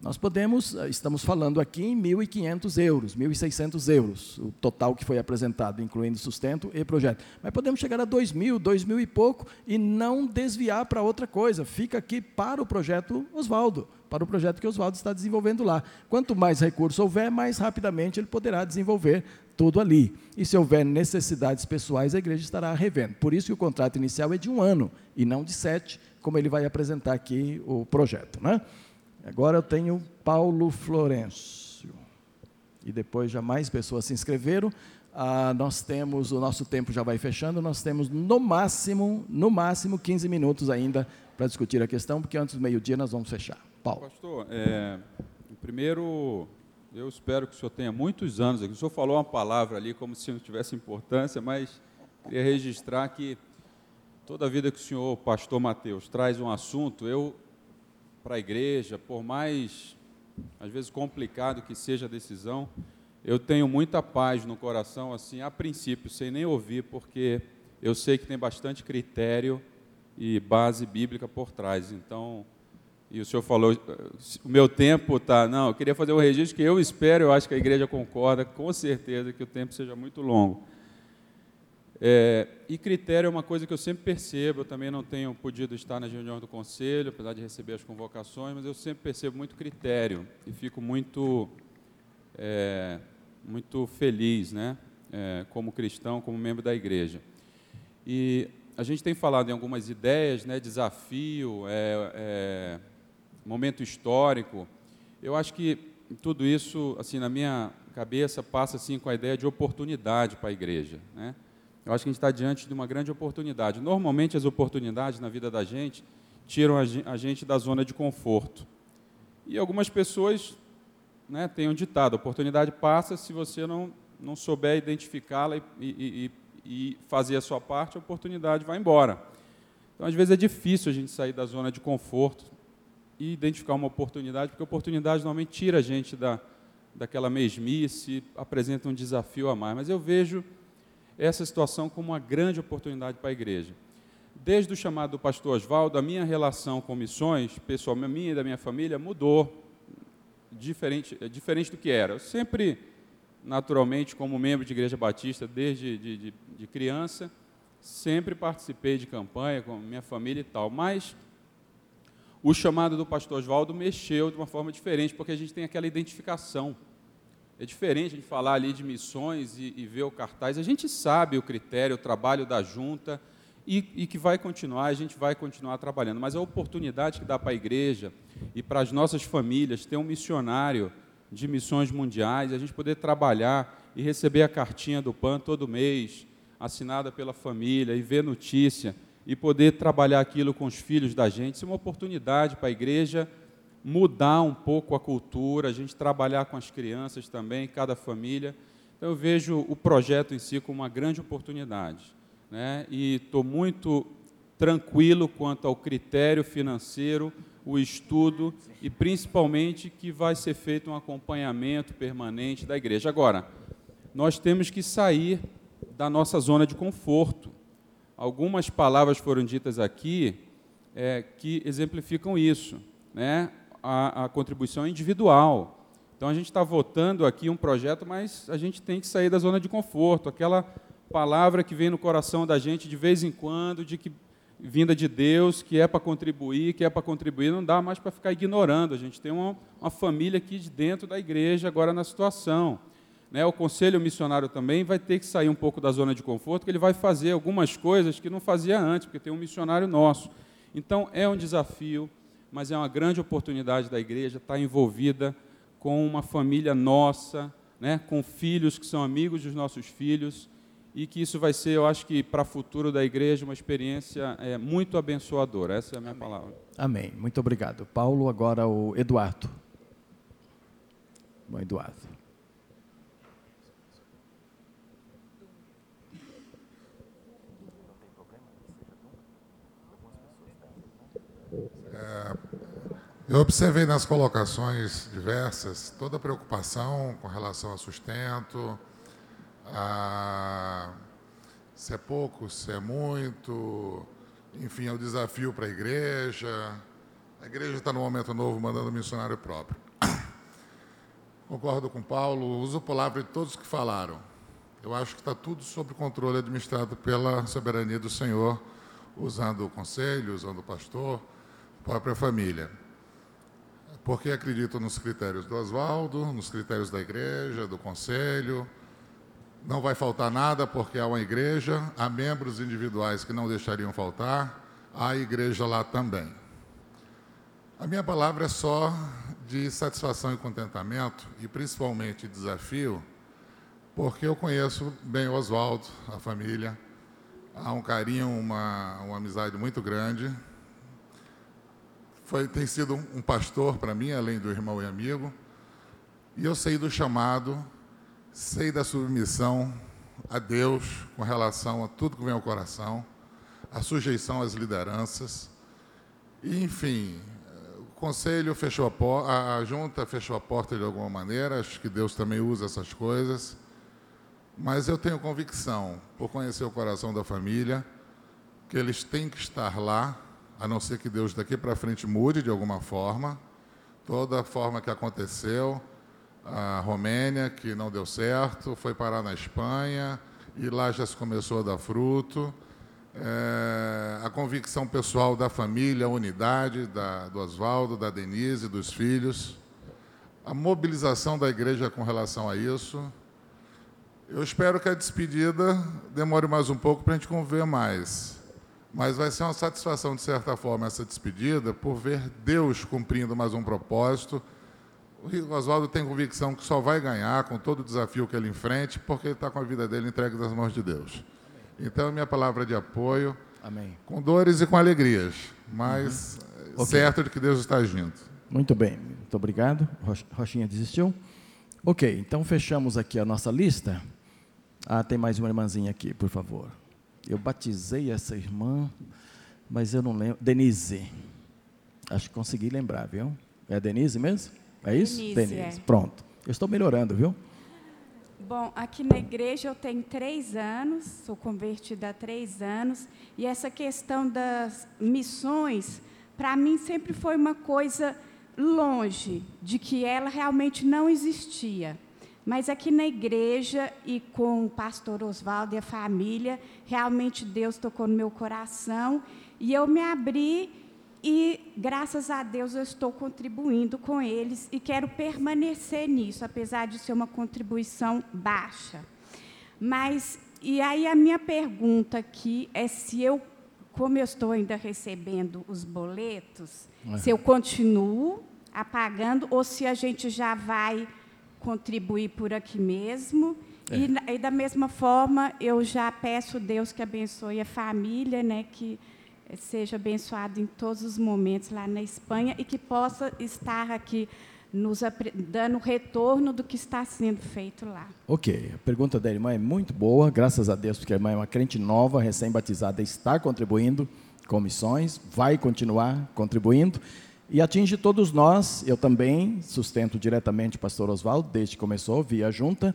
Nós podemos, eh, estamos falando aqui em 1.500 euros, 1.600 euros, o total que foi apresentado, incluindo sustento e projeto. Mas podemos chegar a 2.000, 2.000 e pouco e não desviar para outra coisa. Fica aqui para o projeto Oswaldo, para o projeto que Oswaldo está desenvolvendo lá. Quanto mais recurso houver, mais rapidamente ele poderá desenvolver tudo ali. E se houver necessidades pessoais, a igreja estará revendo. Por isso que o contrato inicial é de um ano e não de sete, como ele vai apresentar aqui o projeto. Né? Agora eu tenho Paulo Florencio. E depois já mais pessoas se inscreveram. Ah, nós temos, o nosso tempo já vai fechando, nós temos no máximo, no máximo 15 minutos ainda para discutir a questão, porque antes do meio-dia nós vamos fechar. Paulo. Pastor, é, primeiro, eu espero que o senhor tenha muitos anos aqui. O senhor falou uma palavra ali como se não tivesse importância, mas queria registrar que toda a vida que o senhor, pastor Mateus, traz um assunto, eu para a igreja, por mais, às vezes, complicado que seja a decisão, eu tenho muita paz no coração, assim, a princípio, sem nem ouvir, porque eu sei que tem bastante critério e base bíblica por trás. Então, e o senhor falou, o meu tempo está. Não, eu queria fazer um registro que eu espero, eu acho que a igreja concorda, com certeza, que o tempo seja muito longo. É, e critério é uma coisa que eu sempre percebo, eu também não tenho podido estar nas reuniões do conselho, apesar de receber as convocações, mas eu sempre percebo muito critério e fico muito, é, muito feliz, né, é, como cristão, como membro da igreja. E a gente tem falado em algumas ideias, né, desafio, é, é, momento histórico. Eu acho que tudo isso, assim, na minha cabeça, passa assim com a ideia de oportunidade para a igreja, né? Eu acho que a gente está diante de uma grande oportunidade. Normalmente, as oportunidades na vida da gente tiram a gente da zona de conforto. E algumas pessoas né, têm um ditado: a oportunidade passa se você não, não souber identificá-la e, e, e, fazer a sua parte, a oportunidade vai embora. Então, às vezes, é difícil a gente sair da zona de conforto e identificar uma oportunidade, porque a oportunidade normalmente tira a gente da, daquela mesmice, apresenta um desafio a mais. Mas eu vejo essa situação como uma grande oportunidade para a igreja. Desde o chamado do pastor Oswaldo, a minha relação com missões, pessoal, minha e da minha família, mudou, diferente, diferente do que era. Eu sempre, naturalmente, como membro de igreja batista, desde de, de, de criança, sempre participei de campanha com minha família e tal, mas o chamado do pastor Oswaldo mexeu de uma forma diferente, porque a gente tem aquela identificação. É diferente de falar ali de missões e, e, ver o cartaz. A gente sabe o critério, o trabalho da junta e, e, que vai continuar, a gente vai continuar trabalhando. Mas a oportunidade que dá para a igreja e para as nossas famílias ter um missionário de missões mundiais, a gente poder trabalhar e receber a cartinha do PAN todo mês, assinada pela família, e ver notícia, e poder trabalhar aquilo com os filhos da gente, isso é uma oportunidade para a igreja mudar um pouco a cultura, a gente trabalhar com as crianças também, cada família. Então, eu vejo o projeto em si como uma grande oportunidade. Né? E estou muito tranquilo quanto ao critério financeiro, o estudo e principalmente que vai ser feito um acompanhamento permanente da igreja. Agora, nós temos que sair da nossa zona de conforto. Algumas palavras foram ditas aqui é, que exemplificam isso. Né? a, a contribuição individual. Então a gente está votando aqui um projeto, mas a gente tem que sair da zona de conforto, aquela palavra que vem no coração da gente de vez em quando, de que vinda de Deus, que é para contribuir, que é para contribuir, não dá mais para ficar ignorando. A gente tem uma, uma, família aqui de dentro da igreja agora na situação. Né? O conselho missionário também vai ter que sair um pouco da zona de conforto, que ele vai fazer algumas coisas que não fazia antes, porque tem um missionário nosso. Então é um desafio, mas é uma grande oportunidade da igreja estar envolvida com uma família nossa, né? com filhos que são amigos dos nossos filhos e que isso vai ser, eu acho que para o futuro da igreja, uma experiência é, muito abençoadora. Essa é a minha Amém. palavra. Amém. Muito obrigado. Paulo, agora o Eduardo. Bom, Eduardo. É, eu observei nas colocações diversas toda a preocupação com relação ao sustento, a se é pouco, se é muito, enfim, é o um desafio para a igreja. A igreja está no momento novo mandando missionário próprio. Concordo com Paulo, uso a palavra de todos que falaram. Eu acho que está tudo sob controle administrado pela soberania do Senhor, usando o conselho, usando o pastor, própria família. Porque acredito nos critérios do Oswaldo, nos critérios da igreja, do conselho, não vai faltar nada porque há uma igreja, há membros individuais que não deixariam faltar, há igreja lá também. A minha palavra é só de satisfação e contentamento, e principalmente desafio, porque eu conheço bem o Oswaldo, a família, há um carinho, uma, uma amizade muito grande. Foi, tem sido um pastor para mim, além do irmão e amigo, e eu sei do chamado sei da submissão a Deus com relação a tudo que vem ao coração, a sujeição às lideranças. E, enfim, o conselho fechou a porta, a junta fechou a porta de alguma maneira, acho que Deus também usa essas coisas. Mas eu tenho convicção, por conhecer o coração da família, que eles têm que estar lá, a não ser que Deus daqui para frente mude de alguma forma, toda forma que aconteceu, a Romênia, que não deu certo, foi parar na Espanha, e lá já se começou a dar fruto. É, a convicção pessoal da família, a unidade da, do Oswaldo, da Denise, dos filhos, a mobilização da igreja com relação a isso. Eu espero que a despedida demore mais um pouco para a gente conviver mais. Mas vai ser uma satisfação, de certa forma, essa despedida, por ver Deus cumprindo mais um propósito o Oswaldo tem convicção que só vai ganhar com todo o desafio que ele enfrente, porque ele está com a vida dele entregue nas mãos de Deus. Então, minha palavra de apoio, Amém. com dores e com alegrias, mas uhum. certo okay. de que Deus está agindo. Muito bem, muito obrigado. Rochinha desistiu? Ok, então fechamos aqui a nossa lista. Ah, tem mais uma irmãzinha aqui, por favor. Eu batizei essa irmã, mas eu não lembro. Denise. Acho que consegui lembrar, viu? É Denise mesmo? É isso? Denise, Denise. É. Pronto. Eu estou melhorando, viu? Bom, aqui na igreja eu tenho três anos, sou convertida há três anos, e essa questão das missões, para mim sempre foi uma coisa longe de que ela realmente não existia. Mas aqui na igreja e com o pastor Oswaldo e a família, realmente Deus tocou no meu coração e eu me abri e, graças a Deus, eu estou contribuindo com eles e quero permanecer nisso, apesar de ser uma contribuição baixa. Mas, e aí a minha pergunta aqui é se eu, como eu estou ainda recebendo os boletos, uhum. se eu continuo apagando ou se a gente já vai contribuir por aqui mesmo. É. E, e, da mesma forma, eu já peço a Deus que abençoe a família, né, que seja abençoado em todos os momentos lá na Espanha e que possa estar aqui nos dando retorno do que está sendo feito lá. Ok, a pergunta da irmã é muito boa, graças a Deus, porque a irmã é uma crente nova, recém-batizada, está contribuindo com missões, vai continuar contribuindo e atinge todos nós. Eu também sustento diretamente o pastor Oswaldo, desde que começou, via junta.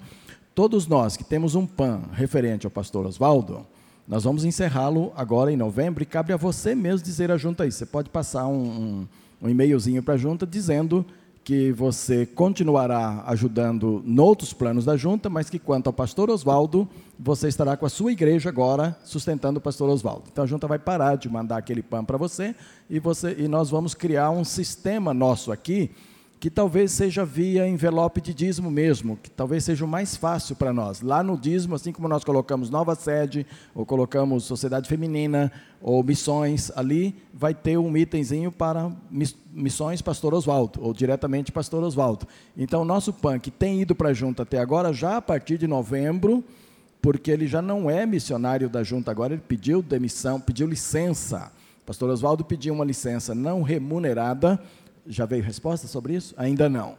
Todos nós que temos um PAN referente ao pastor Oswaldo, nós vamos encerrá-lo agora em novembro e cabe a você mesmo dizer à junta isso. Você pode passar um, um, um e-mailzinho para a junta dizendo que você continuará ajudando noutros planos da junta, mas que quanto ao pastor Oswaldo, você estará com a sua igreja agora sustentando o pastor Oswaldo. Então a junta vai parar de mandar aquele pão para você e você e nós vamos criar um sistema nosso aqui que talvez seja via envelope de dízimo mesmo, que talvez seja o mais fácil para nós. Lá no dízimo, assim como nós colocamos nova sede, ou colocamos sociedade feminina, ou missões, ali vai ter um itemzinho para missões Pastor Oswaldo, ou diretamente Pastor Oswaldo. Então, o nosso PAN, que tem ido para a junta até agora, já a partir de novembro, porque ele já não é missionário da junta agora, ele pediu demissão, pediu licença. Pastor Oswaldo pediu uma licença não remunerada, já veio resposta sobre isso? Ainda não.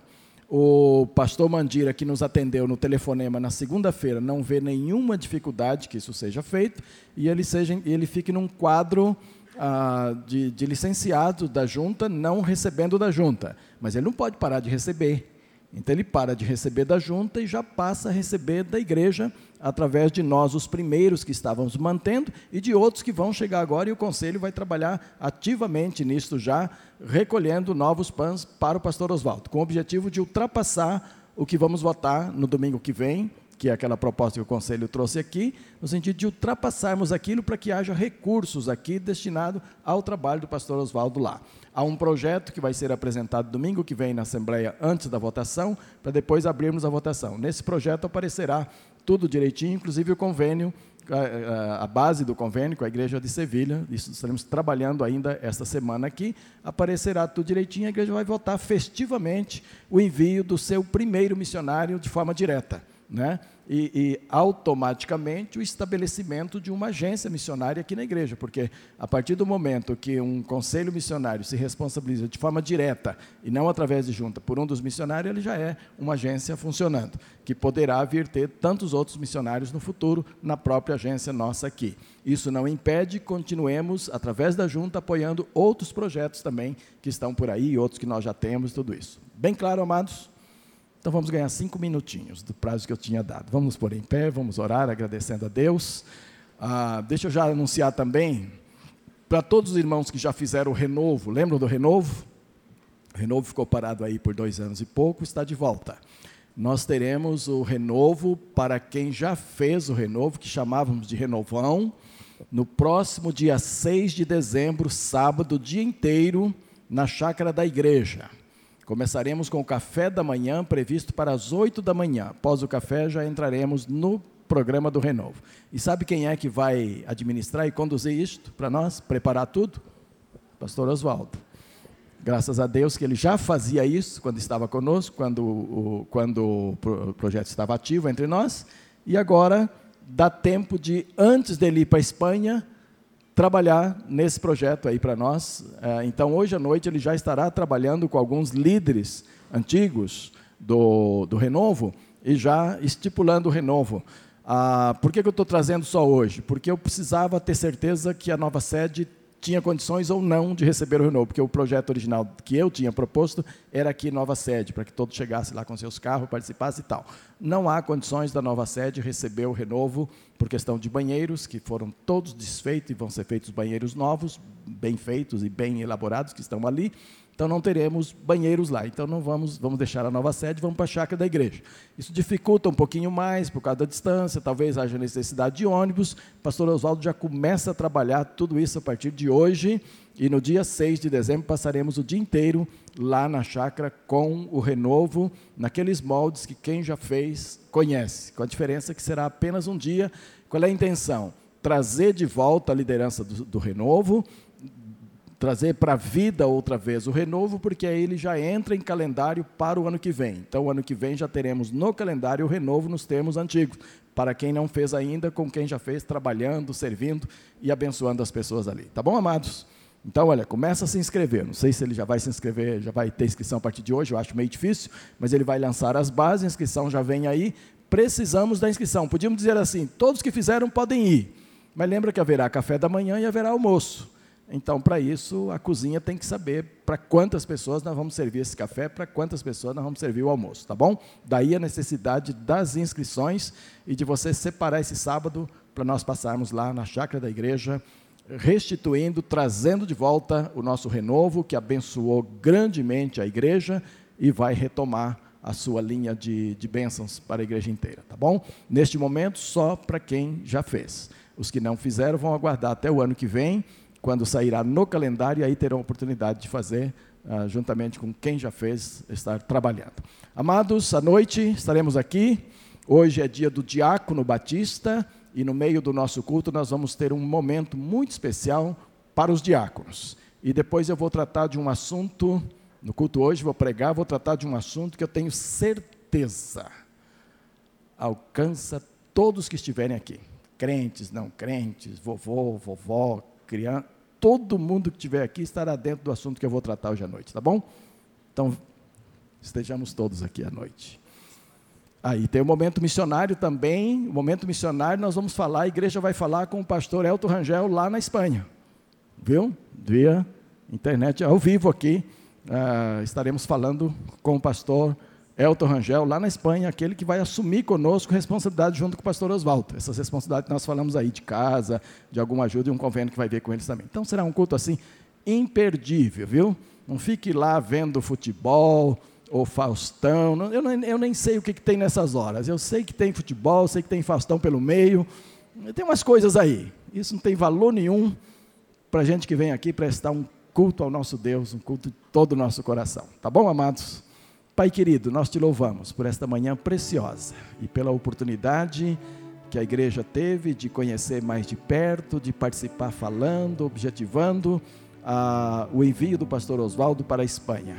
O pastor Mandira, que nos atendeu no telefonema na segunda-feira, não vê nenhuma dificuldade que isso seja feito e ele, seja, ele fique num quadro ah, de, de licenciado da junta, não recebendo da junta. Mas ele não pode parar de receber. Então ele para de receber da junta e já passa a receber da igreja através de nós, os primeiros que estávamos mantendo, e de outros que vão chegar agora, e o Conselho vai trabalhar ativamente nisso já, recolhendo novos pães para o pastor Oswaldo, com o objetivo de ultrapassar o que vamos votar no domingo que vem, que é aquela proposta que o Conselho trouxe aqui, no sentido de ultrapassarmos aquilo para que haja recursos aqui destinados ao trabalho do pastor Oswaldo lá. Há um projeto que vai ser apresentado domingo que vem na Assembleia antes da votação, para depois abrirmos a votação. Nesse projeto aparecerá tudo direitinho, inclusive o convênio, a, a, base do convênio com a Igreja de Sevilha, isso estaremos trabalhando ainda esta semana aqui, aparecerá tudo direitinho, a igreja vai votar festivamente o envio do seu primeiro missionário de forma direta né? E, e, automaticamente o estabelecimento de uma agência missionária aqui na igreja, porque a partir do momento que um conselho missionário se responsabiliza de forma direta e não através de junta por um dos missionários, ele já é uma agência funcionando, que poderá vir ter tantos outros missionários no futuro na própria agência nossa aqui. Isso não impede, continuemos através da junta apoiando outros projetos também que estão por aí, outros que nós já temos, tudo isso. Bem claro, amados? Então vamos ganhar cinco minutinhos do prazo que eu tinha dado. Vamos nos pôr em pé, vamos orar agradecendo a Deus. Ah, deixa eu já anunciar também para todos os irmãos que já fizeram o renovo. Lembram do renovo? O renovo ficou parado aí por dois anos e pouco, está de volta. Nós teremos o renovo para quem já fez o renovo, que chamávamos de renovão, no próximo dia 6 de dezembro, sábado, dia inteiro, na chácara da igreja. Começaremos com o café da manhã, previsto para as 8 da manhã. Após o café, já entraremos no programa do Renovo. E sabe quem é que vai administrar e conduzir isto para nós? Preparar tudo? Pastor Oswaldo. Graças a Deus que ele já fazia isso quando estava conosco, quando o, quando o projeto estava ativo entre nós. E agora dá tempo de, antes dele ir para a Espanha, trabalhar nesse projeto aí para nós. É, então, hoje à noite, ele já estará trabalhando com alguns líderes antigos do, do Renovo e já estipulando o Renovo. Ah, por que, que eu estou trazendo só hoje? Porque eu precisava ter certeza que a nova sede tinha condições ou não de receber o renovo, porque o projeto original que eu tinha proposto era aqui nova sede, para que todos chegassem lá com seus carros, participassem e tal. Não há condições da nova sede receber o renovo por questão de banheiros, que foram todos desfeitos e vão ser feitos banheiros novos, bem feitos e bem elaborados, que estão ali. Então não teremos banheiros lá. Então não vamos, vamos deixar a nova sede, vamos para a chácara da igreja. Isso dificulta um pouquinho mais por causa da distância, talvez haja necessidade de ônibus. O pastor Oswaldo já começa a trabalhar tudo isso a partir de hoje. E no dia 6 de dezembro passaremos o dia inteiro lá na chácara com o renovo, naqueles moldes que quem já fez conhece, com a diferença que será apenas um dia. Qual é a intenção? Trazer de volta a liderança do, do renovo, trazer para a vida outra vez o renovo, porque aí ele já entra em calendário para o ano que vem. Então, o ano que vem já teremos no calendário o renovo nos termos antigos, para quem não fez ainda, com quem já fez, trabalhando, servindo e abençoando as pessoas ali. Tá bom, amados? Então, olha, começa a se inscrever. Não sei se ele já vai se inscrever, já vai ter inscrição a partir de hoje, eu acho meio difícil, mas ele vai lançar as bases, a inscrição já vem aí. Precisamos da inscrição. Podíamos dizer assim: todos que fizeram podem ir. Mas lembra que haverá café da manhã e haverá almoço. Então, para isso, a cozinha tem que saber para quantas pessoas nós vamos servir esse café, para quantas pessoas nós vamos servir o almoço, tá bom? Daí a necessidade das inscrições e de você separar esse sábado para nós passarmos lá na chácara da igreja, restituindo, trazendo de volta o nosso renovo, que abençoou grandemente a igreja, e vai retomar a sua linha de, de bênçãos para a igreja inteira, tá bom? Neste momento, só para quem já fez. Os que não fizeram vão aguardar até o ano que vem, quando sairá no calendário, aí terão a oportunidade de fazer, uh, juntamente com quem já fez, estar trabalhando. Amados, à noite estaremos aqui. Hoje é dia do Diácono Batista, e no meio do nosso culto nós vamos ter um momento muito especial para os diáconos. E depois eu vou tratar de um assunto, no culto hoje vou pregar, vou tratar de um assunto que eu tenho certeza alcança todos que estiverem aqui. Crentes, não crentes, vovô, vovó, criança, todo mundo que estiver aqui estará dentro do assunto que eu vou tratar hoje à noite, tá bom? Então, estejamos todos aqui à noite. Aí tem o momento missionário também. O momento missionário nós vamos falar, a igreja vai falar com o pastor Elton Rangel lá na Espanha. Viu? Via internet ao vivo aqui. Uh, estaremos falando com o pastor Elton Rangel lá na Espanha, aquele que vai assumir conosco responsabilidade junto com o pastor Oswaldo. Essas responsabilidades que nós falamos aí de casa, de alguma ajuda e um convênio que vai ver com eles também. Então será um culto assim imperdível, viu? Não fique lá vendo futebol, ou Faustão. Eu, não, eu nem sei o que, que, tem nessas horas. Eu sei que tem futebol, sei que tem Faustão pelo meio. Tem umas coisas aí. Isso não tem valor nenhum para a gente que vem aqui prestar um culto ao nosso Deus, um culto de todo o nosso coração. Tá bom, amados? Pai querido, nós te louvamos por esta manhã preciosa e pela oportunidade que a igreja teve de conhecer mais de perto, de participar falando, objetivando ah, o envio do pastor Oswaldo para a Espanha.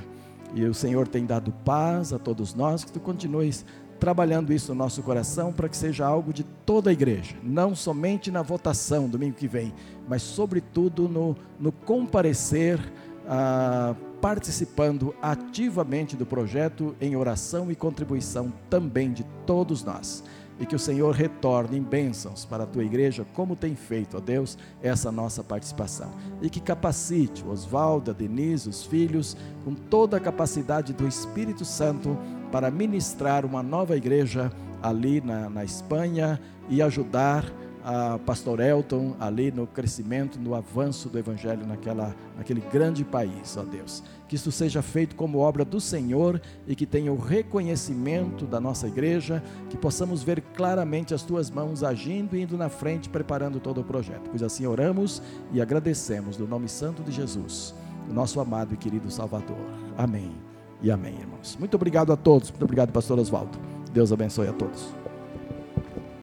E o Senhor tem dado paz a todos nós, que tu continues trabalhando isso no nosso coração para que seja algo de toda a igreja, não somente na votação domingo que vem, mas sobretudo no, no comparecer, ah, participando ativamente do projeto em oração e contribuição também de todos nós e que o Senhor retorne em bênçãos para a tua igreja, como tem feito, ó Deus, essa nossa participação. E que capacite Oswaldo, Denise, os filhos, com toda a capacidade do Espírito Santo para ministrar uma nova igreja ali na, na Espanha e ajudar a pastor Elton ali no crescimento, no avanço do evangelho naquela, naquele grande país, ó Deus. Que isso seja feito como obra do Senhor e que tenha o reconhecimento da nossa igreja, que possamos ver claramente as tuas mãos agindo e indo na frente, preparando todo o projeto. Pois assim oramos e agradecemos no nome santo de Jesus, nosso amado e querido Salvador. Amém e amém, irmãos. Muito obrigado a todos. Muito obrigado, pastor Oswaldo. Deus abençoe a todos.